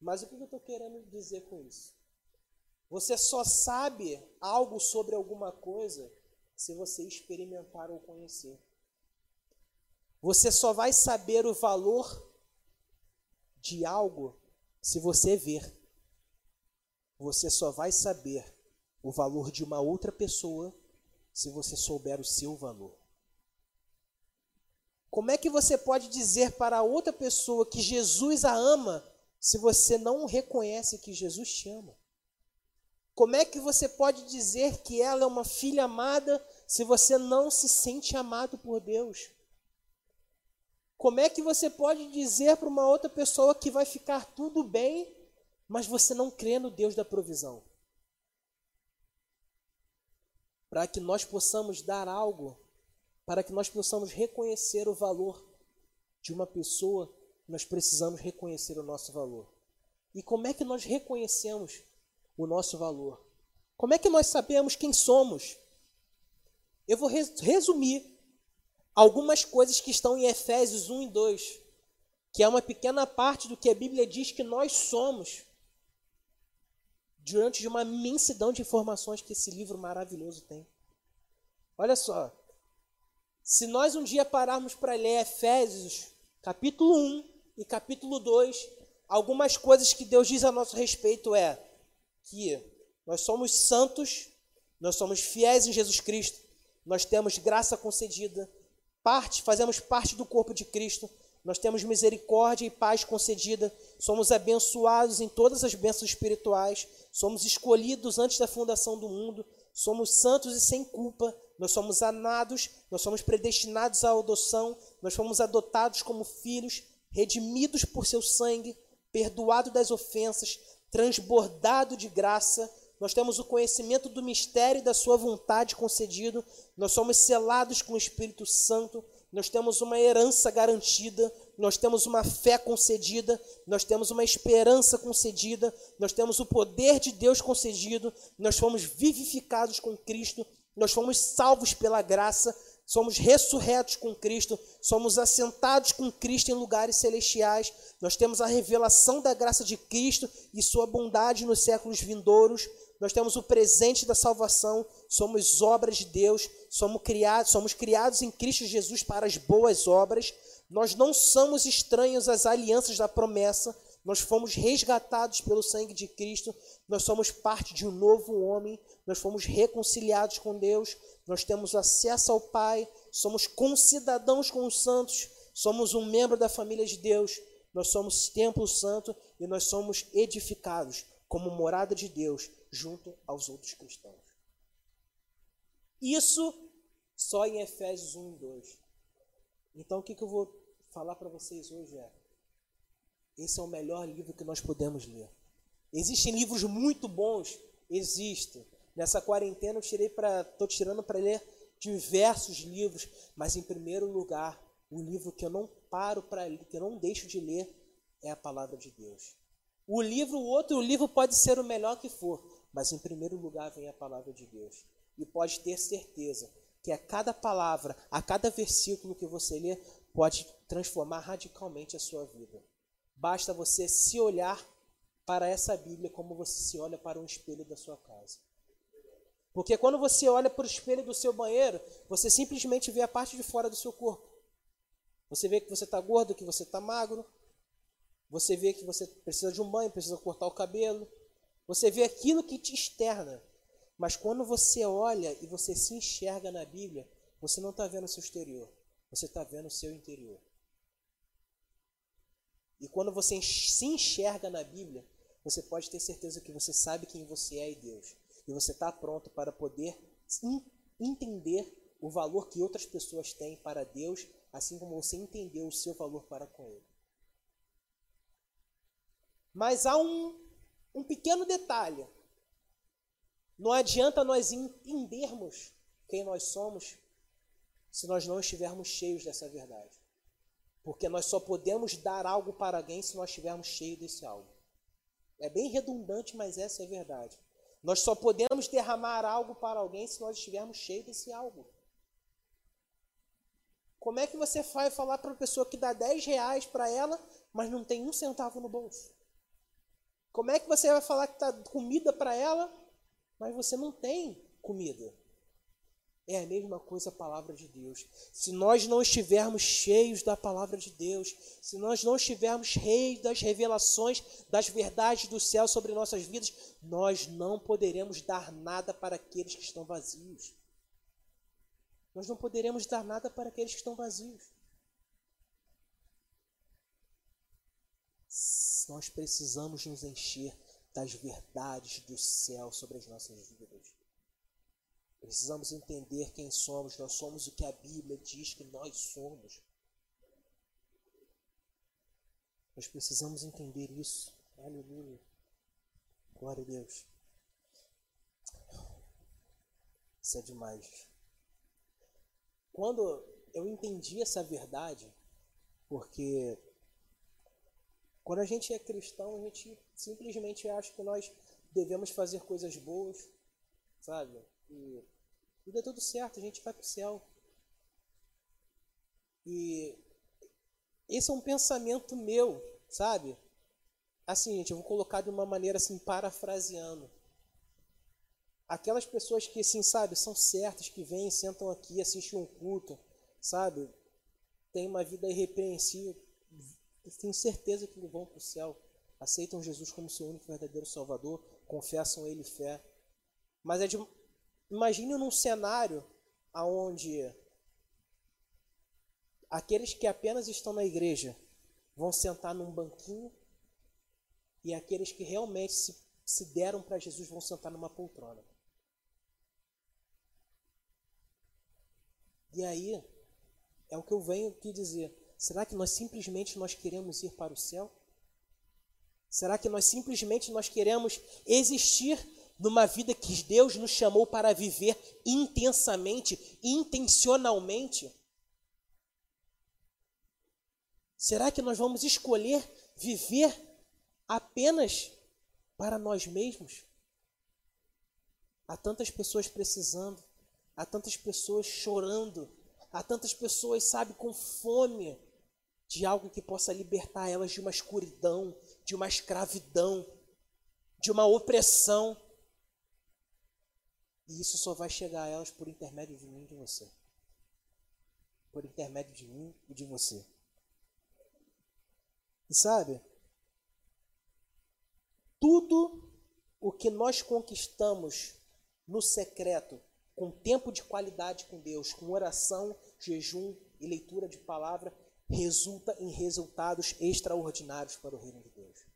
Mas o que eu estou querendo dizer com isso? Você só sabe algo sobre alguma coisa se você experimentar ou conhecer. Você só vai saber o valor de algo se você ver. Você só vai saber o valor de uma outra pessoa se você souber o seu valor. Como é que você pode dizer para outra pessoa que Jesus a ama se você não reconhece que Jesus te ama? Como é que você pode dizer que ela é uma filha amada se você não se sente amado por Deus? Como é que você pode dizer para uma outra pessoa que vai ficar tudo bem mas você não crê no Deus da provisão. Para que nós possamos dar algo, para que nós possamos reconhecer o valor de uma pessoa, nós precisamos reconhecer o nosso valor. E como é que nós reconhecemos o nosso valor? Como é que nós sabemos quem somos? Eu vou resumir algumas coisas que estão em Efésios 1 e 2, que é uma pequena parte do que a Bíblia diz que nós somos diante de uma imensidão de informações que esse livro maravilhoso tem. Olha só, se nós um dia pararmos para ler Efésios, capítulo 1 e capítulo 2, algumas coisas que Deus diz a nosso respeito é que nós somos santos, nós somos fiéis em Jesus Cristo, nós temos graça concedida, parte, fazemos parte do corpo de Cristo, nós temos misericórdia e paz concedida, somos abençoados em todas as bênçãos espirituais, somos escolhidos antes da fundação do mundo, somos santos e sem culpa, nós somos amados, nós somos predestinados à adoção, nós fomos adotados como filhos, redimidos por seu sangue, perdoado das ofensas, transbordado de graça, nós temos o conhecimento do mistério da sua vontade concedido, nós somos selados com o Espírito Santo, nós temos uma herança garantida, nós temos uma fé concedida, nós temos uma esperança concedida, nós temos o poder de Deus concedido, nós fomos vivificados com Cristo, nós fomos salvos pela graça, somos ressurretos com Cristo, somos assentados com Cristo em lugares celestiais, nós temos a revelação da graça de Cristo e sua bondade nos séculos vindouros, nós temos o presente da salvação, somos obras de Deus, somos criados, somos criados em Cristo Jesus para as boas obras. Nós não somos estranhos às alianças da promessa, nós fomos resgatados pelo sangue de Cristo, nós somos parte de um novo homem, nós fomos reconciliados com Deus, nós temos acesso ao Pai, somos concidadãos com os santos, somos um membro da família de Deus, nós somos templo santo e nós somos edificados como morada de Deus junto aos outros cristãos. Isso só em Efésios 1 e 2. Então o que, que eu vou falar para vocês hoje é: esse é o melhor livro que nós podemos ler. Existem livros muito bons, existem. Nessa quarentena eu tirei para, tô tirando para ler diversos livros, mas em primeiro lugar, o livro que eu não paro para que eu não deixo de ler é a palavra de Deus. O livro, o outro livro pode ser o melhor que for, mas em primeiro lugar vem a palavra de Deus. E pode ter certeza que a cada palavra, a cada versículo que você lê, pode transformar radicalmente a sua vida. Basta você se olhar para essa Bíblia como você se olha para um espelho da sua casa. Porque quando você olha para o espelho do seu banheiro, você simplesmente vê a parte de fora do seu corpo. Você vê que você está gordo, que você está magro. Você vê que você precisa de um banho, precisa cortar o cabelo. Você vê aquilo que te externa. Mas quando você olha e você se enxerga na Bíblia, você não está vendo o seu exterior, você está vendo o seu interior. E quando você se enxerga na Bíblia, você pode ter certeza que você sabe quem você é em Deus. E você está pronto para poder entender o valor que outras pessoas têm para Deus, assim como você entendeu o seu valor para com Ele. Mas há um um pequeno detalhe. Não adianta nós entendermos quem nós somos se nós não estivermos cheios dessa verdade. Porque nós só podemos dar algo para alguém se nós estivermos cheios desse algo. É bem redundante, mas essa é a verdade. Nós só podemos derramar algo para alguém se nós estivermos cheios desse algo. Como é que você vai falar para uma pessoa que dá 10 reais para ela, mas não tem um centavo no bolso? Como é que você vai falar que está comida para ela, mas você não tem comida? É a mesma coisa a palavra de Deus. Se nós não estivermos cheios da palavra de Deus, se nós não estivermos cheios das revelações, das verdades do céu sobre nossas vidas, nós não poderemos dar nada para aqueles que estão vazios. Nós não poderemos dar nada para aqueles que estão vazios. nós precisamos nos encher das verdades do céu sobre as nossas vidas. Precisamos entender quem somos, nós somos o que a Bíblia diz que nós somos. Nós precisamos entender isso. Aleluia. Glória a Deus. Isso é demais. Quando eu entendi essa verdade, porque quando a gente é cristão, a gente simplesmente acha que nós devemos fazer coisas boas, sabe? E, e dá tudo certo, a gente vai para o céu. E esse é um pensamento meu, sabe? Assim, gente, eu vou colocar de uma maneira assim, parafraseando. Aquelas pessoas que, assim, sabe, são certas, que vêm, sentam aqui, assistem um culto, sabe? Tem uma vida irrepreensível têm certeza que vão para o céu, aceitam Jesus como seu único verdadeiro Salvador, confessam Ele fé. Mas é de, imagine num cenário onde aqueles que apenas estão na igreja vão sentar num banquinho e aqueles que realmente se, se deram para Jesus vão sentar numa poltrona. E aí, é o que eu venho aqui dizer. Será que nós simplesmente nós queremos ir para o céu? Será que nós simplesmente nós queremos existir numa vida que Deus nos chamou para viver intensamente, intencionalmente? Será que nós vamos escolher viver apenas para nós mesmos? Há tantas pessoas precisando, há tantas pessoas chorando, há tantas pessoas, sabe, com fome de algo que possa libertar elas de uma escuridão, de uma escravidão, de uma opressão. E isso só vai chegar a elas por intermédio de mim e de você. Por intermédio de mim e de você. E sabe? Tudo o que nós conquistamos no secreto, com tempo de qualidade com Deus, com oração, jejum e leitura de palavra, resulta em resultados extraordinários para o reino de Deus.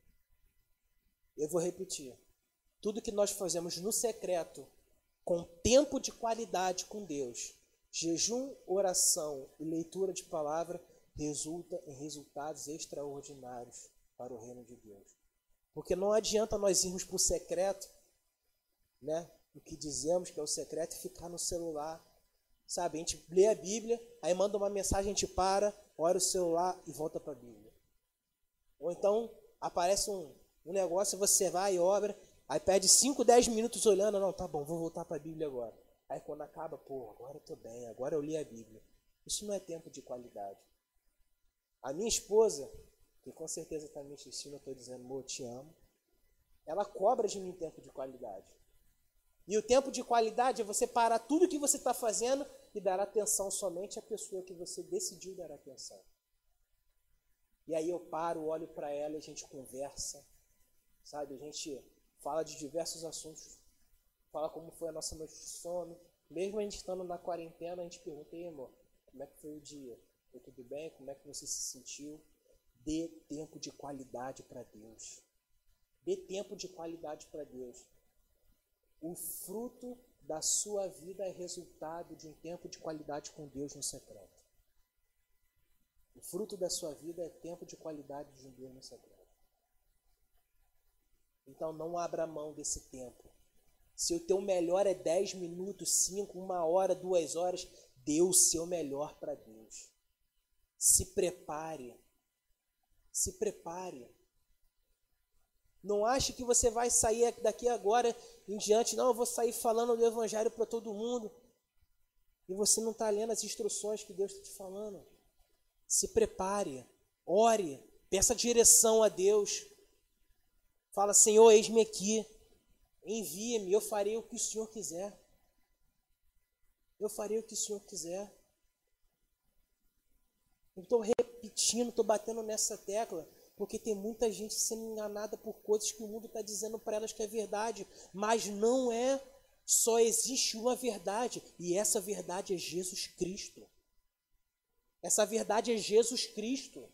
Eu vou repetir. Tudo que nós fazemos no secreto, com tempo de qualidade com Deus, jejum, oração e leitura de palavra, resulta em resultados extraordinários para o reino de Deus. Porque não adianta nós irmos para o secreto, né? O que dizemos que é o secreto e ficar no celular. Sabe, a gente lê a Bíblia, aí manda uma mensagem, a gente para, olha o celular e volta para a Bíblia. Ou então aparece um, um negócio, você vai e obra, aí perde 5, 10 minutos olhando, não, tá bom, vou voltar para a Bíblia agora. Aí quando acaba, pô, agora eu tô bem, agora eu li a Bíblia. Isso não é tempo de qualidade. A minha esposa, que com certeza está me assistindo, eu estou dizendo, amor, te amo, ela cobra de mim tempo de qualidade. E o tempo de qualidade é você parar tudo que você está fazendo e dar atenção somente à pessoa que você decidiu dar atenção. E aí eu paro, olho para ela a gente conversa, sabe? A gente fala de diversos assuntos, fala como foi a nossa noite de sono. Mesmo a gente estando na quarentena, a gente pergunta, Ei, amor, como é que foi o dia? Foi tudo bem? Como é que você se sentiu? Dê tempo de qualidade para Deus. Dê tempo de qualidade para Deus. O fruto da sua vida é resultado de um tempo de qualidade com Deus no secreto. O fruto da sua vida é tempo de qualidade de um Deus no secreto. Então não abra mão desse tempo. Se o teu melhor é 10 minutos, 5, uma hora, duas horas, dê o seu melhor para Deus. Se prepare. Se prepare. Não ache que você vai sair daqui agora em diante, não, eu vou sair falando do Evangelho para todo mundo. E você não está lendo as instruções que Deus está te falando. Se prepare, ore, peça direção a Deus. Fala, Senhor, eis-me aqui, envia-me, eu farei o que o Senhor quiser. Eu farei o que o Senhor quiser. Estou repetindo, estou batendo nessa tecla porque tem muita gente sendo enganada por coisas que o mundo está dizendo para elas que é verdade. Mas não é. Só existe uma verdade. E essa verdade é Jesus Cristo. Essa verdade é Jesus Cristo.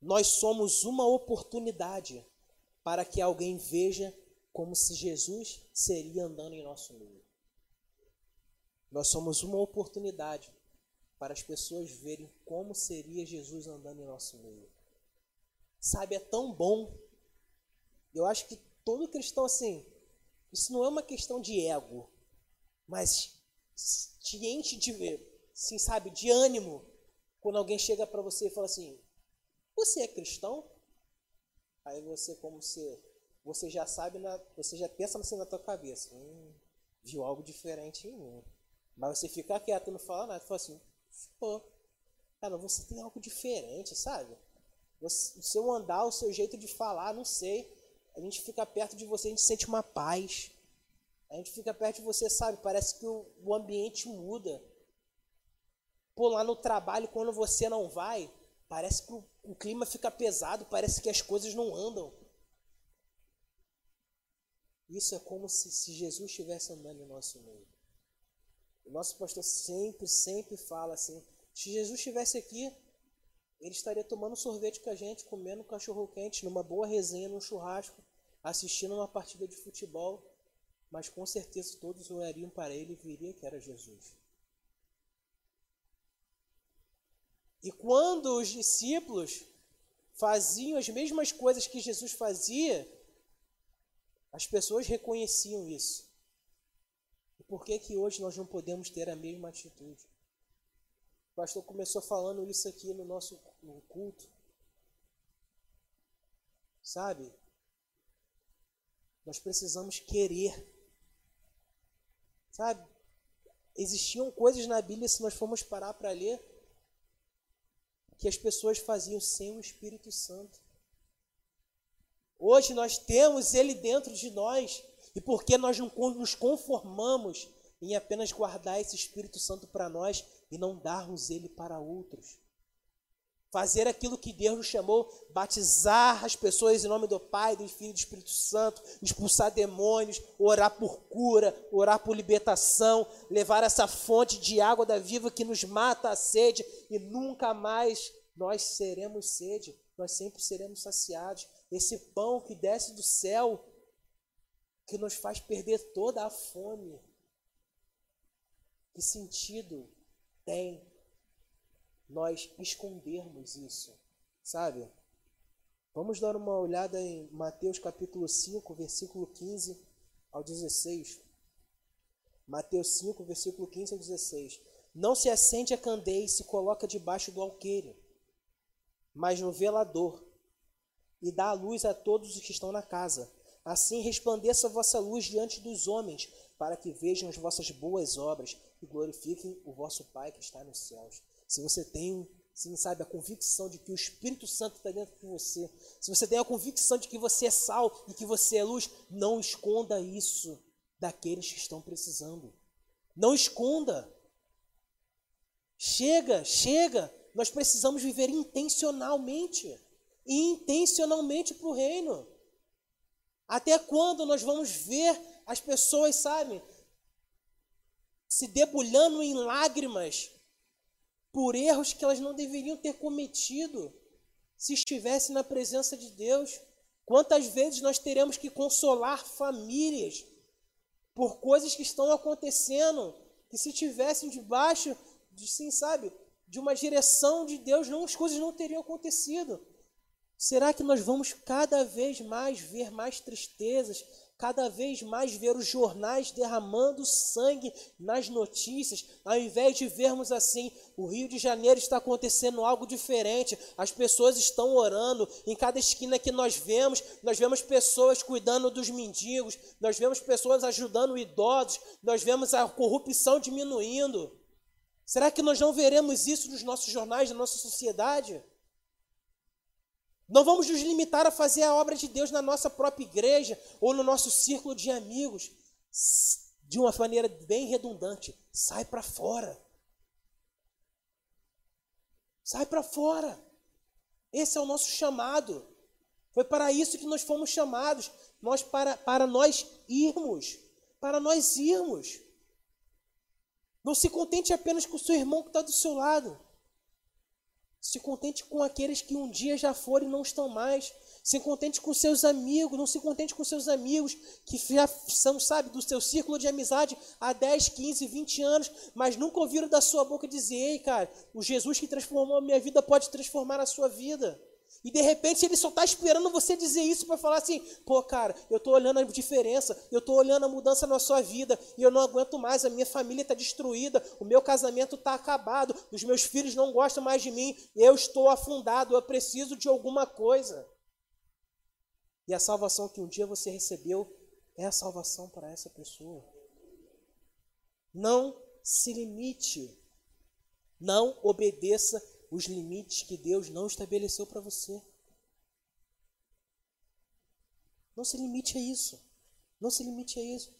Nós somos uma oportunidade para que alguém veja como se Jesus seria andando em nosso meio. Nós somos uma oportunidade para as pessoas verem como seria Jesus andando em nosso meio. Sabe, é tão bom. Eu acho que todo cristão, assim, isso não é uma questão de ego, mas te enche de, assim, sabe, de ânimo quando alguém chega para você e fala assim: Você é cristão? Aí você, como se você já sabe, na, você já pensa assim na tua cabeça: hum, Viu algo diferente em mim. Mas você fica quieto não fala nada, fala assim: Pô, cara, você tem algo diferente, sabe? Você, o seu andar, o seu jeito de falar, não sei. A gente fica perto de você, a gente sente uma paz. A gente fica perto de você, sabe? Parece que o, o ambiente muda. Pô, lá no trabalho, quando você não vai, parece que o, clima fica pesado, parece que as coisas não andam. Isso é como se, se Jesus estivesse andando em nosso meio. O nosso pastor sempre, sempre fala assim: se Jesus estivesse aqui, ele estaria tomando sorvete com a gente, comendo cachorro quente, numa boa resenha, num churrasco, assistindo uma partida de futebol. mas com certeza todos olhariam para ele e viriam que era Jesus. E quando os discípulos faziam as mesmas coisas que Jesus fazia, as pessoas reconheciam isso. E por que que hoje nós não podemos ter a mesma atitude? O pastor começou falando isso aqui no nosso no culto. Sabe? Nós precisamos querer. Sabe? Existiam coisas na Bíblia, se nós formos parar para ler, que as pessoas faziam sem o Espírito Santo. Hoje nós temos Ele dentro de nós, e porque nós não nos conformamos em apenas guardar esse Espírito Santo para nós e não darmos ele para outros. Fazer aquilo que Deus nos chamou, batizar as pessoas em nome do Pai, do Filho e do Espírito Santo, expulsar demônios, orar por cura, orar por libertação, levar essa fonte de água da viva que nos mata a sede e nunca mais nós seremos sede, nós sempre seremos saciados. Esse pão que desce do céu, que nos faz perder toda a fome. Que sentido tem nós escondermos isso, sabe? Vamos dar uma olhada em Mateus capítulo 5, versículo 15 ao 16. Mateus 5, versículo 15 ao 16. Não se acende a candeia e se coloca debaixo do alqueire, mas no velador, e dá a luz a todos os que estão na casa. Assim resplandeça a vossa luz diante dos homens, para que vejam as vossas boas obras e glorifiquem o vosso Pai que está nos céus. Se você tem, sim, sabe, a convicção de que o Espírito Santo está dentro de você, se você tem a convicção de que você é sal e que você é luz, não esconda isso daqueles que estão precisando. Não esconda. Chega, chega. Nós precisamos viver intencionalmente. Intencionalmente para o reino. Até quando nós vamos ver as pessoas, sabe, se debulhando em lágrimas por erros que elas não deveriam ter cometido se estivesse na presença de Deus. Quantas vezes nós teremos que consolar famílias por coisas que estão acontecendo, que se tivessem debaixo de, sim, sabe, de uma direção de Deus, não as coisas não teriam acontecido. Será que nós vamos cada vez mais ver mais tristezas, cada vez mais ver os jornais derramando sangue nas notícias, ao invés de vermos assim, o Rio de Janeiro está acontecendo algo diferente, as pessoas estão orando, em cada esquina que nós vemos, nós vemos pessoas cuidando dos mendigos, nós vemos pessoas ajudando idosos, nós vemos a corrupção diminuindo. Será que nós não veremos isso nos nossos jornais, na nossa sociedade? Não vamos nos limitar a fazer a obra de Deus na nossa própria igreja ou no nosso círculo de amigos. De uma maneira bem redundante, sai para fora. Sai para fora. Esse é o nosso chamado. Foi para isso que nós fomos chamados. Nós para, para nós irmos. Para nós irmos. Não se contente apenas com o seu irmão que está do seu lado. Se contente com aqueles que um dia já foram e não estão mais. Se contente com seus amigos, não se contente com seus amigos que já são, sabe, do seu círculo de amizade há 10, 15, 20 anos, mas nunca ouviram da sua boca dizer: Ei, cara, o Jesus que transformou a minha vida pode transformar a sua vida. E de repente ele só está esperando você dizer isso para falar assim: pô, cara, eu estou olhando a diferença, eu estou olhando a mudança na sua vida e eu não aguento mais, a minha família está destruída, o meu casamento está acabado, os meus filhos não gostam mais de mim, eu estou afundado, eu preciso de alguma coisa. E a salvação que um dia você recebeu é a salvação para essa pessoa. Não se limite, não obedeça os limites que Deus não estabeleceu para você. Não se limite a isso. Não se limite a isso.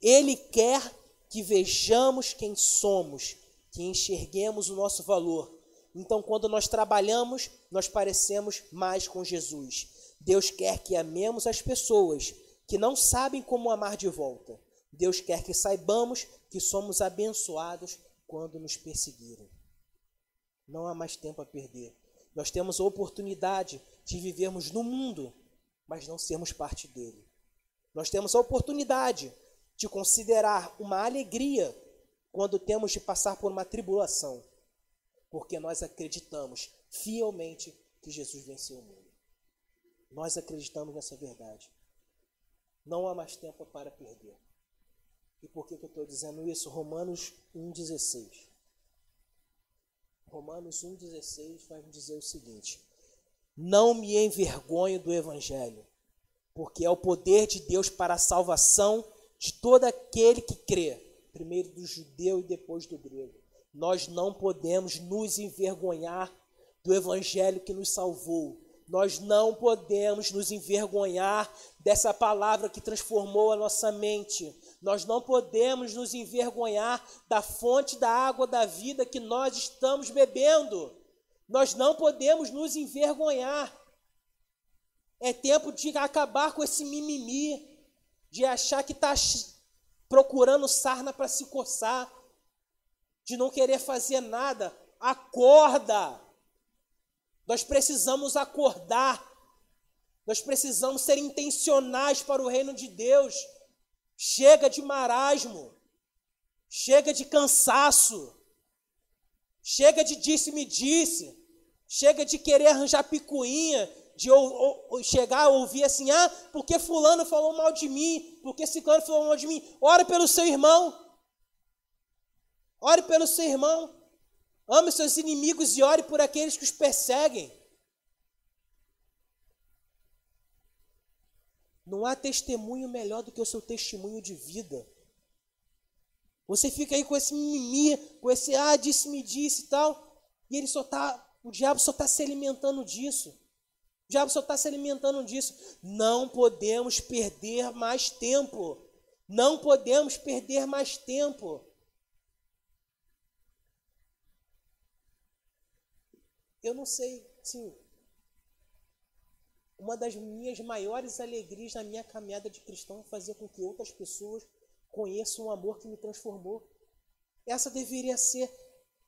Ele quer que vejamos quem somos, que enxerguemos o nosso valor. Então, quando nós trabalhamos, nós parecemos mais com Jesus. Deus quer que amemos as pessoas que não sabem como amar de volta. Deus quer que saibamos que somos abençoados quando nos perseguirem. Não há mais tempo a perder. Nós temos a oportunidade de vivermos no mundo, mas não sermos parte dele. Nós temos a oportunidade de considerar uma alegria quando temos de passar por uma tribulação, porque nós acreditamos fielmente que Jesus venceu o mundo. Nós acreditamos nessa verdade. Não há mais tempo para perder. E por que, que eu estou dizendo isso? Romanos 1,16. Romanos 1,16 vai dizer o seguinte: Não me envergonho do Evangelho, porque é o poder de Deus para a salvação de todo aquele que crê, primeiro do judeu e depois do grego. Nós não podemos nos envergonhar do Evangelho que nos salvou, nós não podemos nos envergonhar dessa palavra que transformou a nossa mente. Nós não podemos nos envergonhar da fonte da água da vida que nós estamos bebendo. Nós não podemos nos envergonhar. É tempo de acabar com esse mimimi, de achar que está procurando sarna para se coçar, de não querer fazer nada. Acorda! Nós precisamos acordar. Nós precisamos ser intencionais para o reino de Deus. Chega de marasmo. Chega de cansaço. Chega de disse-me disse. Chega de querer arranjar picuinha, de ou, ou, chegar a ouvir assim: ah, porque Fulano falou mal de mim, porque Ciclano falou mal de mim. Ore pelo seu irmão. Ore pelo seu irmão. Ame seus inimigos e ore por aqueles que os perseguem. Não há testemunho melhor do que o seu testemunho de vida. Você fica aí com esse mimimi, com esse ah, disse-me disse e tal, e ele só tá, o diabo só está se alimentando disso. O diabo só está se alimentando disso. Não podemos perder mais tempo. Não podemos perder mais tempo. Eu não sei, sim. Uma das minhas maiores alegrias na minha caminhada de cristão é fazer com que outras pessoas conheçam o amor que me transformou. Essa deveria ser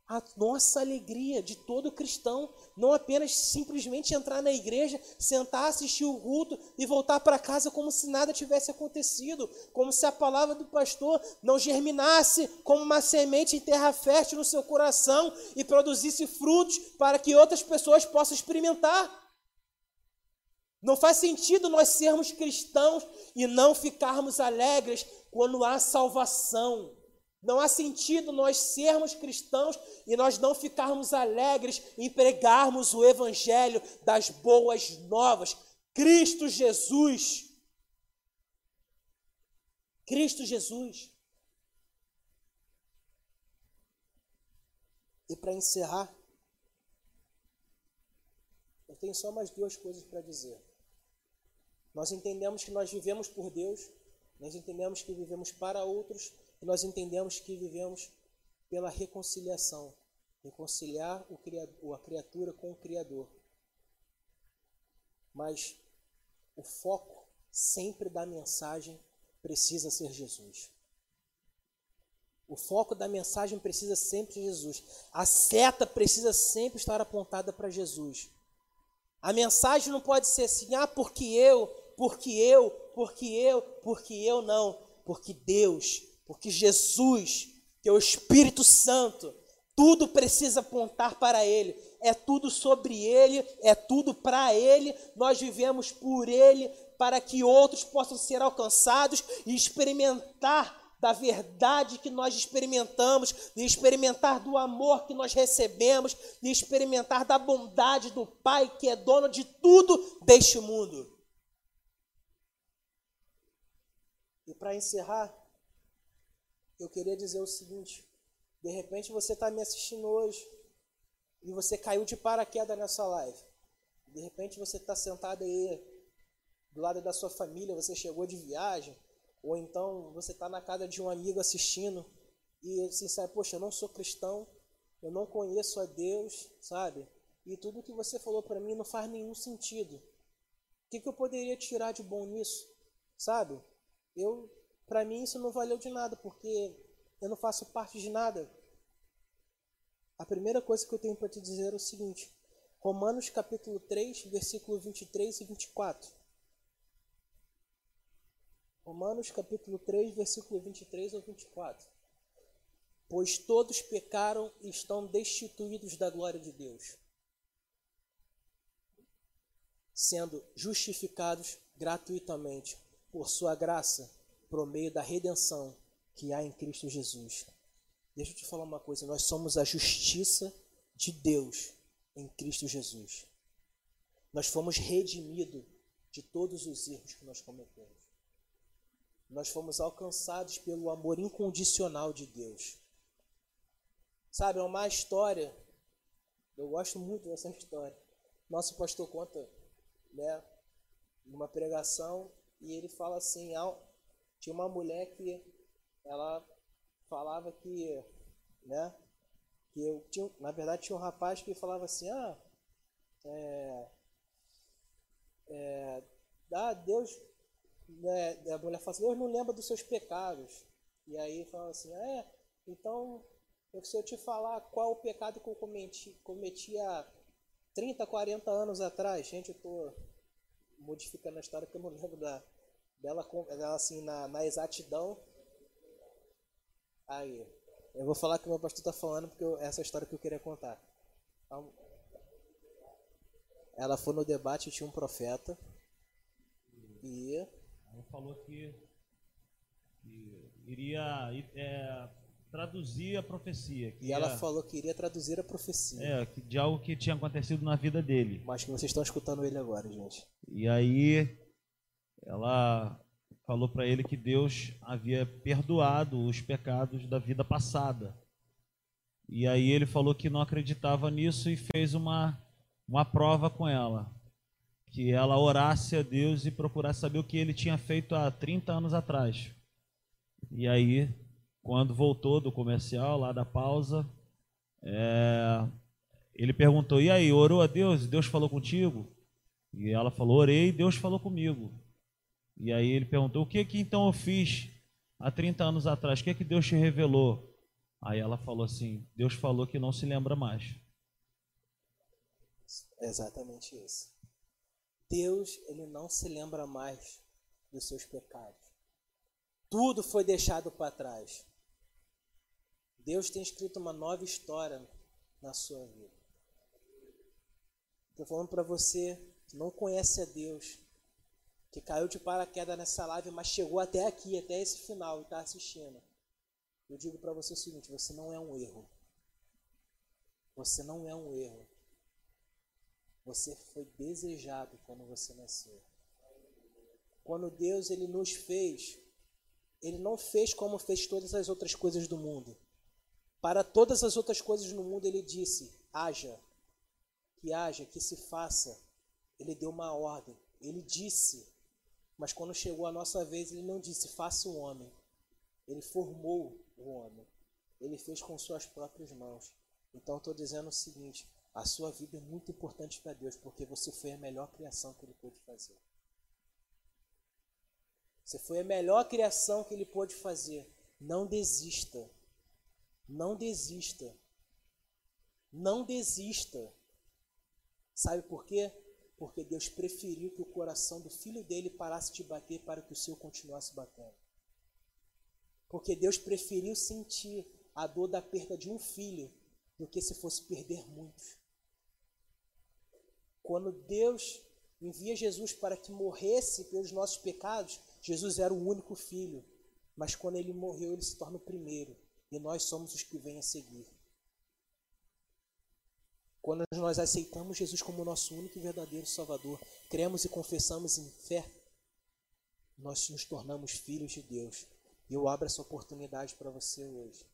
a nossa alegria de todo cristão, não apenas simplesmente entrar na igreja, sentar, assistir o culto e voltar para casa como se nada tivesse acontecido, como se a palavra do pastor não germinasse como uma semente em terra fértil no seu coração e produzisse frutos para que outras pessoas possam experimentar. Não faz sentido nós sermos cristãos e não ficarmos alegres quando há salvação. Não há sentido nós sermos cristãos e nós não ficarmos alegres em pregarmos o evangelho das boas novas. Cristo Jesus. Cristo Jesus. E para encerrar, eu tenho só mais duas coisas para dizer. Nós entendemos que nós vivemos por Deus, nós entendemos que vivemos para outros nós entendemos que vivemos pela reconciliação reconciliar o criador, a criatura com o Criador. Mas o foco sempre da mensagem precisa ser Jesus. O foco da mensagem precisa sempre ser Jesus. A seta precisa sempre estar apontada para Jesus. A mensagem não pode ser assim, ah, porque eu, porque eu, porque eu, porque eu, não. Porque Deus porque Jesus, que é o Espírito Santo, tudo precisa apontar para Ele. É tudo sobre Ele, é tudo para Ele. Nós vivemos por Ele, para que outros possam ser alcançados e experimentar da verdade que nós experimentamos, e experimentar do amor que nós recebemos, e experimentar da bondade do Pai que é dono de tudo deste mundo. E para encerrar, eu queria dizer o seguinte: de repente você está me assistindo hoje e você caiu de paraquedas nessa live. De repente você está sentado aí do lado da sua família, você chegou de viagem, ou então você está na casa de um amigo assistindo e assim sabe, poxa, eu não sou cristão, eu não conheço a Deus, sabe? E tudo que você falou para mim não faz nenhum sentido. O que, que eu poderia tirar de bom nisso, sabe? Eu para mim isso não valeu de nada, porque eu não faço parte de nada. A primeira coisa que eu tenho para te dizer é o seguinte: Romanos capítulo 3, versículo 23 e 24. Romanos capítulo 3, versículo 23 ao 24. Pois todos pecaram e estão destituídos da glória de Deus, sendo justificados gratuitamente por sua graça, por meio da redenção que há em Cristo Jesus. Deixa eu te falar uma coisa, nós somos a justiça de Deus em Cristo Jesus. Nós fomos redimidos de todos os erros que nós cometemos. Nós fomos alcançados pelo amor incondicional de Deus. Sabe, é uma história, eu gosto muito dessa (laughs) história. Nosso pastor conta, né, numa pregação, e ele fala assim, tinha uma mulher que ela falava que, né, que eu tinha, na verdade tinha um rapaz que falava assim, ah, é, é, ah, Deus, né, a mulher fala assim, Deus não lembra dos seus pecados. E aí fala assim, ah, é, então, se eu te falar qual o pecado que eu cometi, cometi há 30, 40 anos atrás, gente, eu tô modificando a história que eu não lembro da, dela, dela assim, na, na exatidão. Aí, eu vou falar que o meu pastor está falando porque eu, essa é a história que eu queria contar. Então, ela foi no debate, tinha um profeta. E. Ela falou que, que iria é, traduzir a profecia. e ela falou que iria traduzir a profecia. É, de algo que tinha acontecido na vida dele. Mas que vocês estão escutando ele agora, gente. E aí ela falou para ele que Deus havia perdoado os pecados da vida passada. E aí ele falou que não acreditava nisso e fez uma uma prova com ela, que ela orasse a Deus e procurasse saber o que ele tinha feito há 30 anos atrás. E aí, quando voltou do comercial, lá da pausa, é, ele perguntou: E aí, orou a Deus? Deus falou contigo? E ela falou: Orei, Deus falou comigo. E aí ele perguntou: O que que então eu fiz há 30 anos atrás? O que que Deus te revelou? Aí ela falou assim: Deus falou que não se lembra mais. Exatamente isso. Deus, ele não se lembra mais dos seus pecados. Tudo foi deixado para trás. Deus tem escrito uma nova história na sua vida. Estou falando para você que não conhece a Deus, que caiu de paraquedas nessa live, mas chegou até aqui, até esse final e está assistindo. Eu digo para você o seguinte: você não é um erro. Você não é um erro. Você foi desejado quando você nasceu. Quando Deus ele nos fez, ele não fez como fez todas as outras coisas do mundo. Para todas as outras coisas no mundo ele disse: haja, que haja, que se faça. Ele deu uma ordem. Ele disse, mas quando chegou a nossa vez, ele não disse: faça um homem. Ele formou o homem. Ele fez com suas próprias mãos. Então estou dizendo o seguinte: a sua vida é muito importante para Deus, porque você foi a melhor criação que Ele pôde fazer. Você foi a melhor criação que Ele pôde fazer. Não desista. Não desista. Não desista. Sabe por quê? Porque Deus preferiu que o coração do filho dele parasse de bater para que o seu continuasse batendo. Porque Deus preferiu sentir a dor da perda de um filho do que se fosse perder muitos. Quando Deus envia Jesus para que morresse pelos nossos pecados, Jesus era o único filho. Mas quando ele morreu, ele se torna o primeiro. E nós somos os que vêm a seguir. Quando nós aceitamos Jesus como nosso único e verdadeiro Salvador, cremos e confessamos em fé, nós nos tornamos filhos de Deus. E eu abro essa oportunidade para você hoje.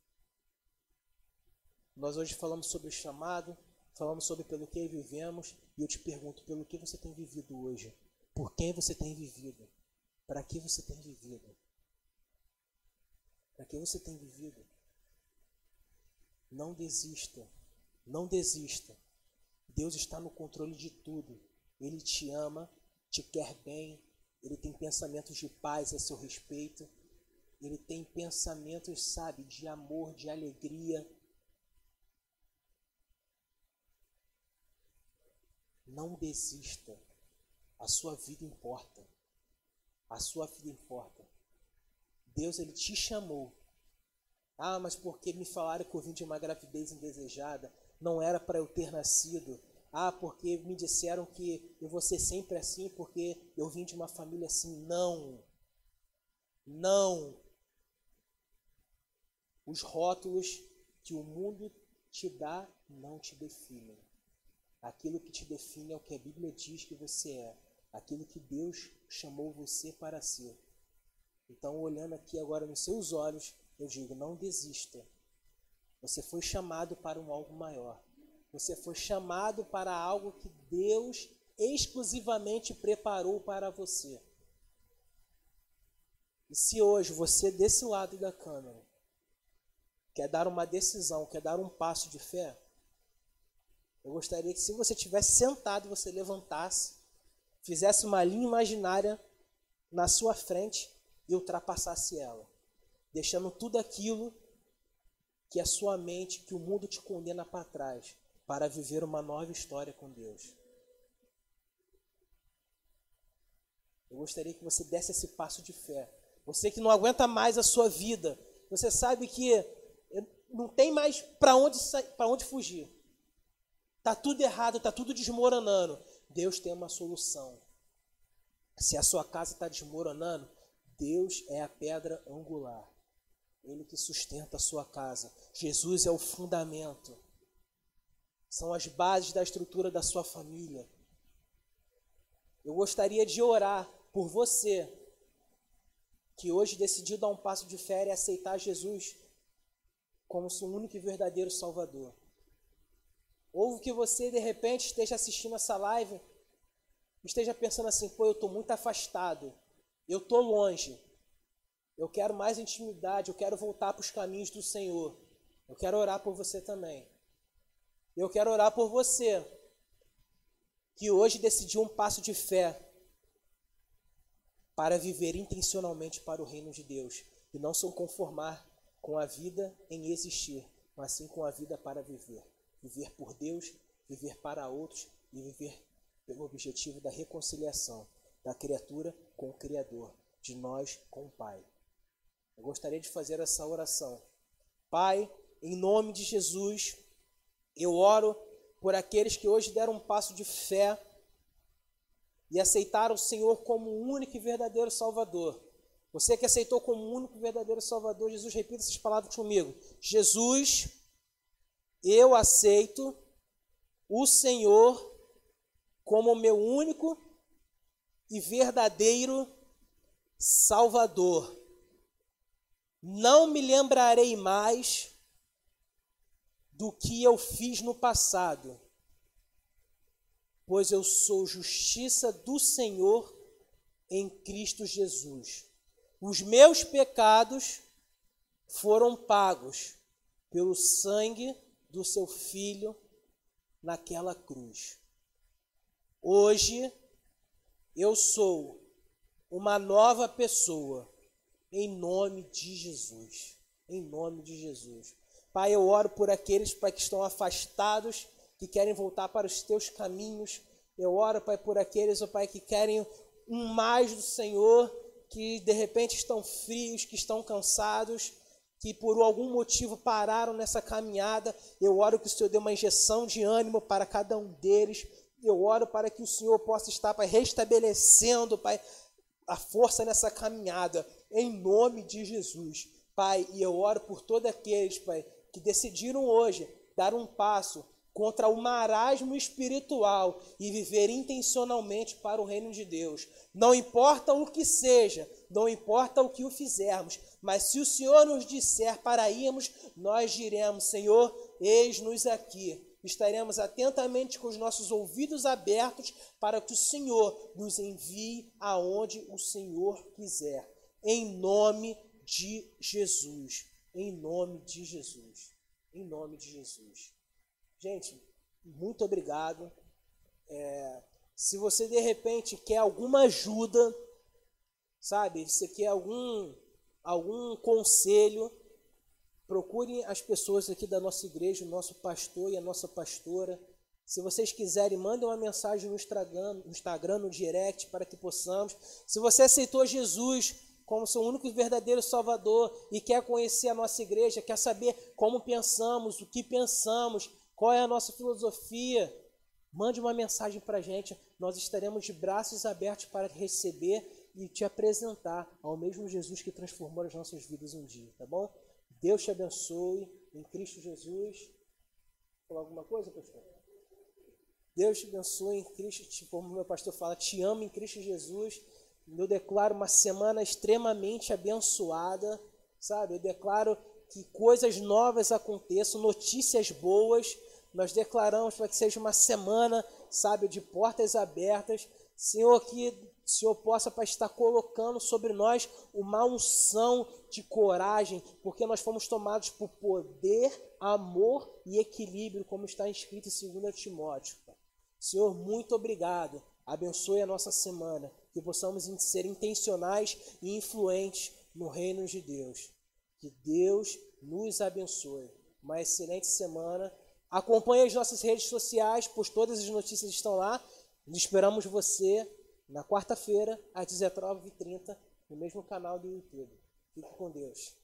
Nós hoje falamos sobre o chamado, falamos sobre pelo que vivemos, e eu te pergunto, pelo que você tem vivido hoje? Por quem você tem vivido? Para que você tem vivido? Para que você tem vivido? Não desista. Não desista. Deus está no controle de tudo. Ele te ama, te quer bem, ele tem pensamentos de paz a seu respeito. Ele tem pensamentos, sabe, de amor, de alegria, Não desista. A sua vida importa. A sua vida importa. Deus ele te chamou. Ah, mas porque me falaram que eu vim de uma gravidez indesejada, não era para eu ter nascido. Ah, porque me disseram que eu vou ser sempre assim porque eu vim de uma família assim. Não. Não. Os rótulos que o mundo te dá não te definem. Aquilo que te define é o que a Bíblia diz que você é, aquilo que Deus chamou você para ser. Então, olhando aqui agora nos seus olhos, eu digo: não desista. Você foi chamado para um algo maior. Você foi chamado para algo que Deus exclusivamente preparou para você. E se hoje você desse lado da câmera quer dar uma decisão, quer dar um passo de fé, eu gostaria que se você tivesse sentado, você levantasse, fizesse uma linha imaginária na sua frente e ultrapassasse ela, deixando tudo aquilo que a sua mente, que o mundo te condena para trás, para viver uma nova história com Deus. Eu gostaria que você desse esse passo de fé. Você que não aguenta mais a sua vida, você sabe que não tem mais para onde, para onde fugir. Tá tudo errado, tá tudo desmoronando. Deus tem uma solução. Se a sua casa está desmoronando, Deus é a pedra angular. Ele que sustenta a sua casa. Jesus é o fundamento. São as bases da estrutura da sua família. Eu gostaria de orar por você que hoje decidiu dar um passo de fé e aceitar Jesus como seu único e verdadeiro Salvador. Ou que você de repente esteja assistindo essa live, esteja pensando assim: pô, eu estou muito afastado, eu estou longe, eu quero mais intimidade, eu quero voltar para os caminhos do Senhor. Eu quero orar por você também. Eu quero orar por você que hoje decidiu um passo de fé para viver intencionalmente para o reino de Deus e não se conformar com a vida em existir, mas sim com a vida para viver viver por Deus, viver para outros e viver pelo objetivo da reconciliação da criatura com o Criador, de nós com o Pai. Eu gostaria de fazer essa oração. Pai, em nome de Jesus, eu oro por aqueles que hoje deram um passo de fé e aceitaram o Senhor como o único e verdadeiro Salvador. Você que aceitou como o único e verdadeiro Salvador, Jesus, repita essas palavras comigo. Jesus, eu aceito o Senhor como meu único e verdadeiro Salvador. Não me lembrarei mais do que eu fiz no passado, pois eu sou justiça do Senhor em Cristo Jesus. Os meus pecados foram pagos pelo sangue do seu filho naquela cruz. Hoje eu sou uma nova pessoa em nome de Jesus. Em nome de Jesus. Pai, eu oro por aqueles pai, que estão afastados, que querem voltar para os teus caminhos. Eu oro, Pai, por aqueles, oh, Pai, que querem um mais do Senhor, que de repente estão frios, que estão cansados que por algum motivo pararam nessa caminhada. Eu oro que o Senhor dê uma injeção de ânimo para cada um deles. Eu oro para que o Senhor possa estar, Pai, restabelecendo, Pai, a força nessa caminhada, em nome de Jesus. Pai, e eu oro por todos aqueles, Pai, que decidiram hoje dar um passo contra o marasmo espiritual e viver intencionalmente para o reino de Deus. Não importa o que seja, não importa o que o fizermos, mas se o Senhor nos disser para irmos, nós diremos: Senhor, eis-nos aqui. Estaremos atentamente com os nossos ouvidos abertos para que o Senhor nos envie aonde o Senhor quiser. Em nome de Jesus. Em nome de Jesus. Em nome de Jesus. Gente, muito obrigado. É, se você de repente quer alguma ajuda, sabe? Se quer algum, algum conselho, procure as pessoas aqui da nossa igreja, o nosso pastor e a nossa pastora. Se vocês quiserem, mandem uma mensagem no Instagram, no Instagram, no direct, para que possamos. Se você aceitou Jesus como seu único e verdadeiro Salvador e quer conhecer a nossa igreja, quer saber como pensamos, o que pensamos, qual é a nossa filosofia, mande uma mensagem para a gente. Nós estaremos de braços abertos para receber e te apresentar ao mesmo Jesus que transformou as nossas vidas um dia, tá bom? Deus te abençoe em Cristo Jesus. Falar alguma coisa, pastor? Deus te abençoe em Cristo, como meu pastor fala, te amo em Cristo Jesus. Eu declaro uma semana extremamente abençoada, sabe? Eu declaro que coisas novas aconteçam, notícias boas. Nós declaramos para que seja uma semana, sabe, de portas abertas. Senhor, que o Senhor possa para estar colocando sobre nós uma unção de coragem, porque nós fomos tomados por poder, amor e equilíbrio, como está escrito em 2 Timóteo. Senhor, muito obrigado. Abençoe a nossa semana, que possamos ser intencionais e influentes no reino de Deus. Que Deus nos abençoe. Uma excelente semana. Acompanhe as nossas redes sociais, pois todas as notícias estão lá. Esperamos você na quarta-feira, às 19h30, no mesmo canal do YouTube. Fique com Deus.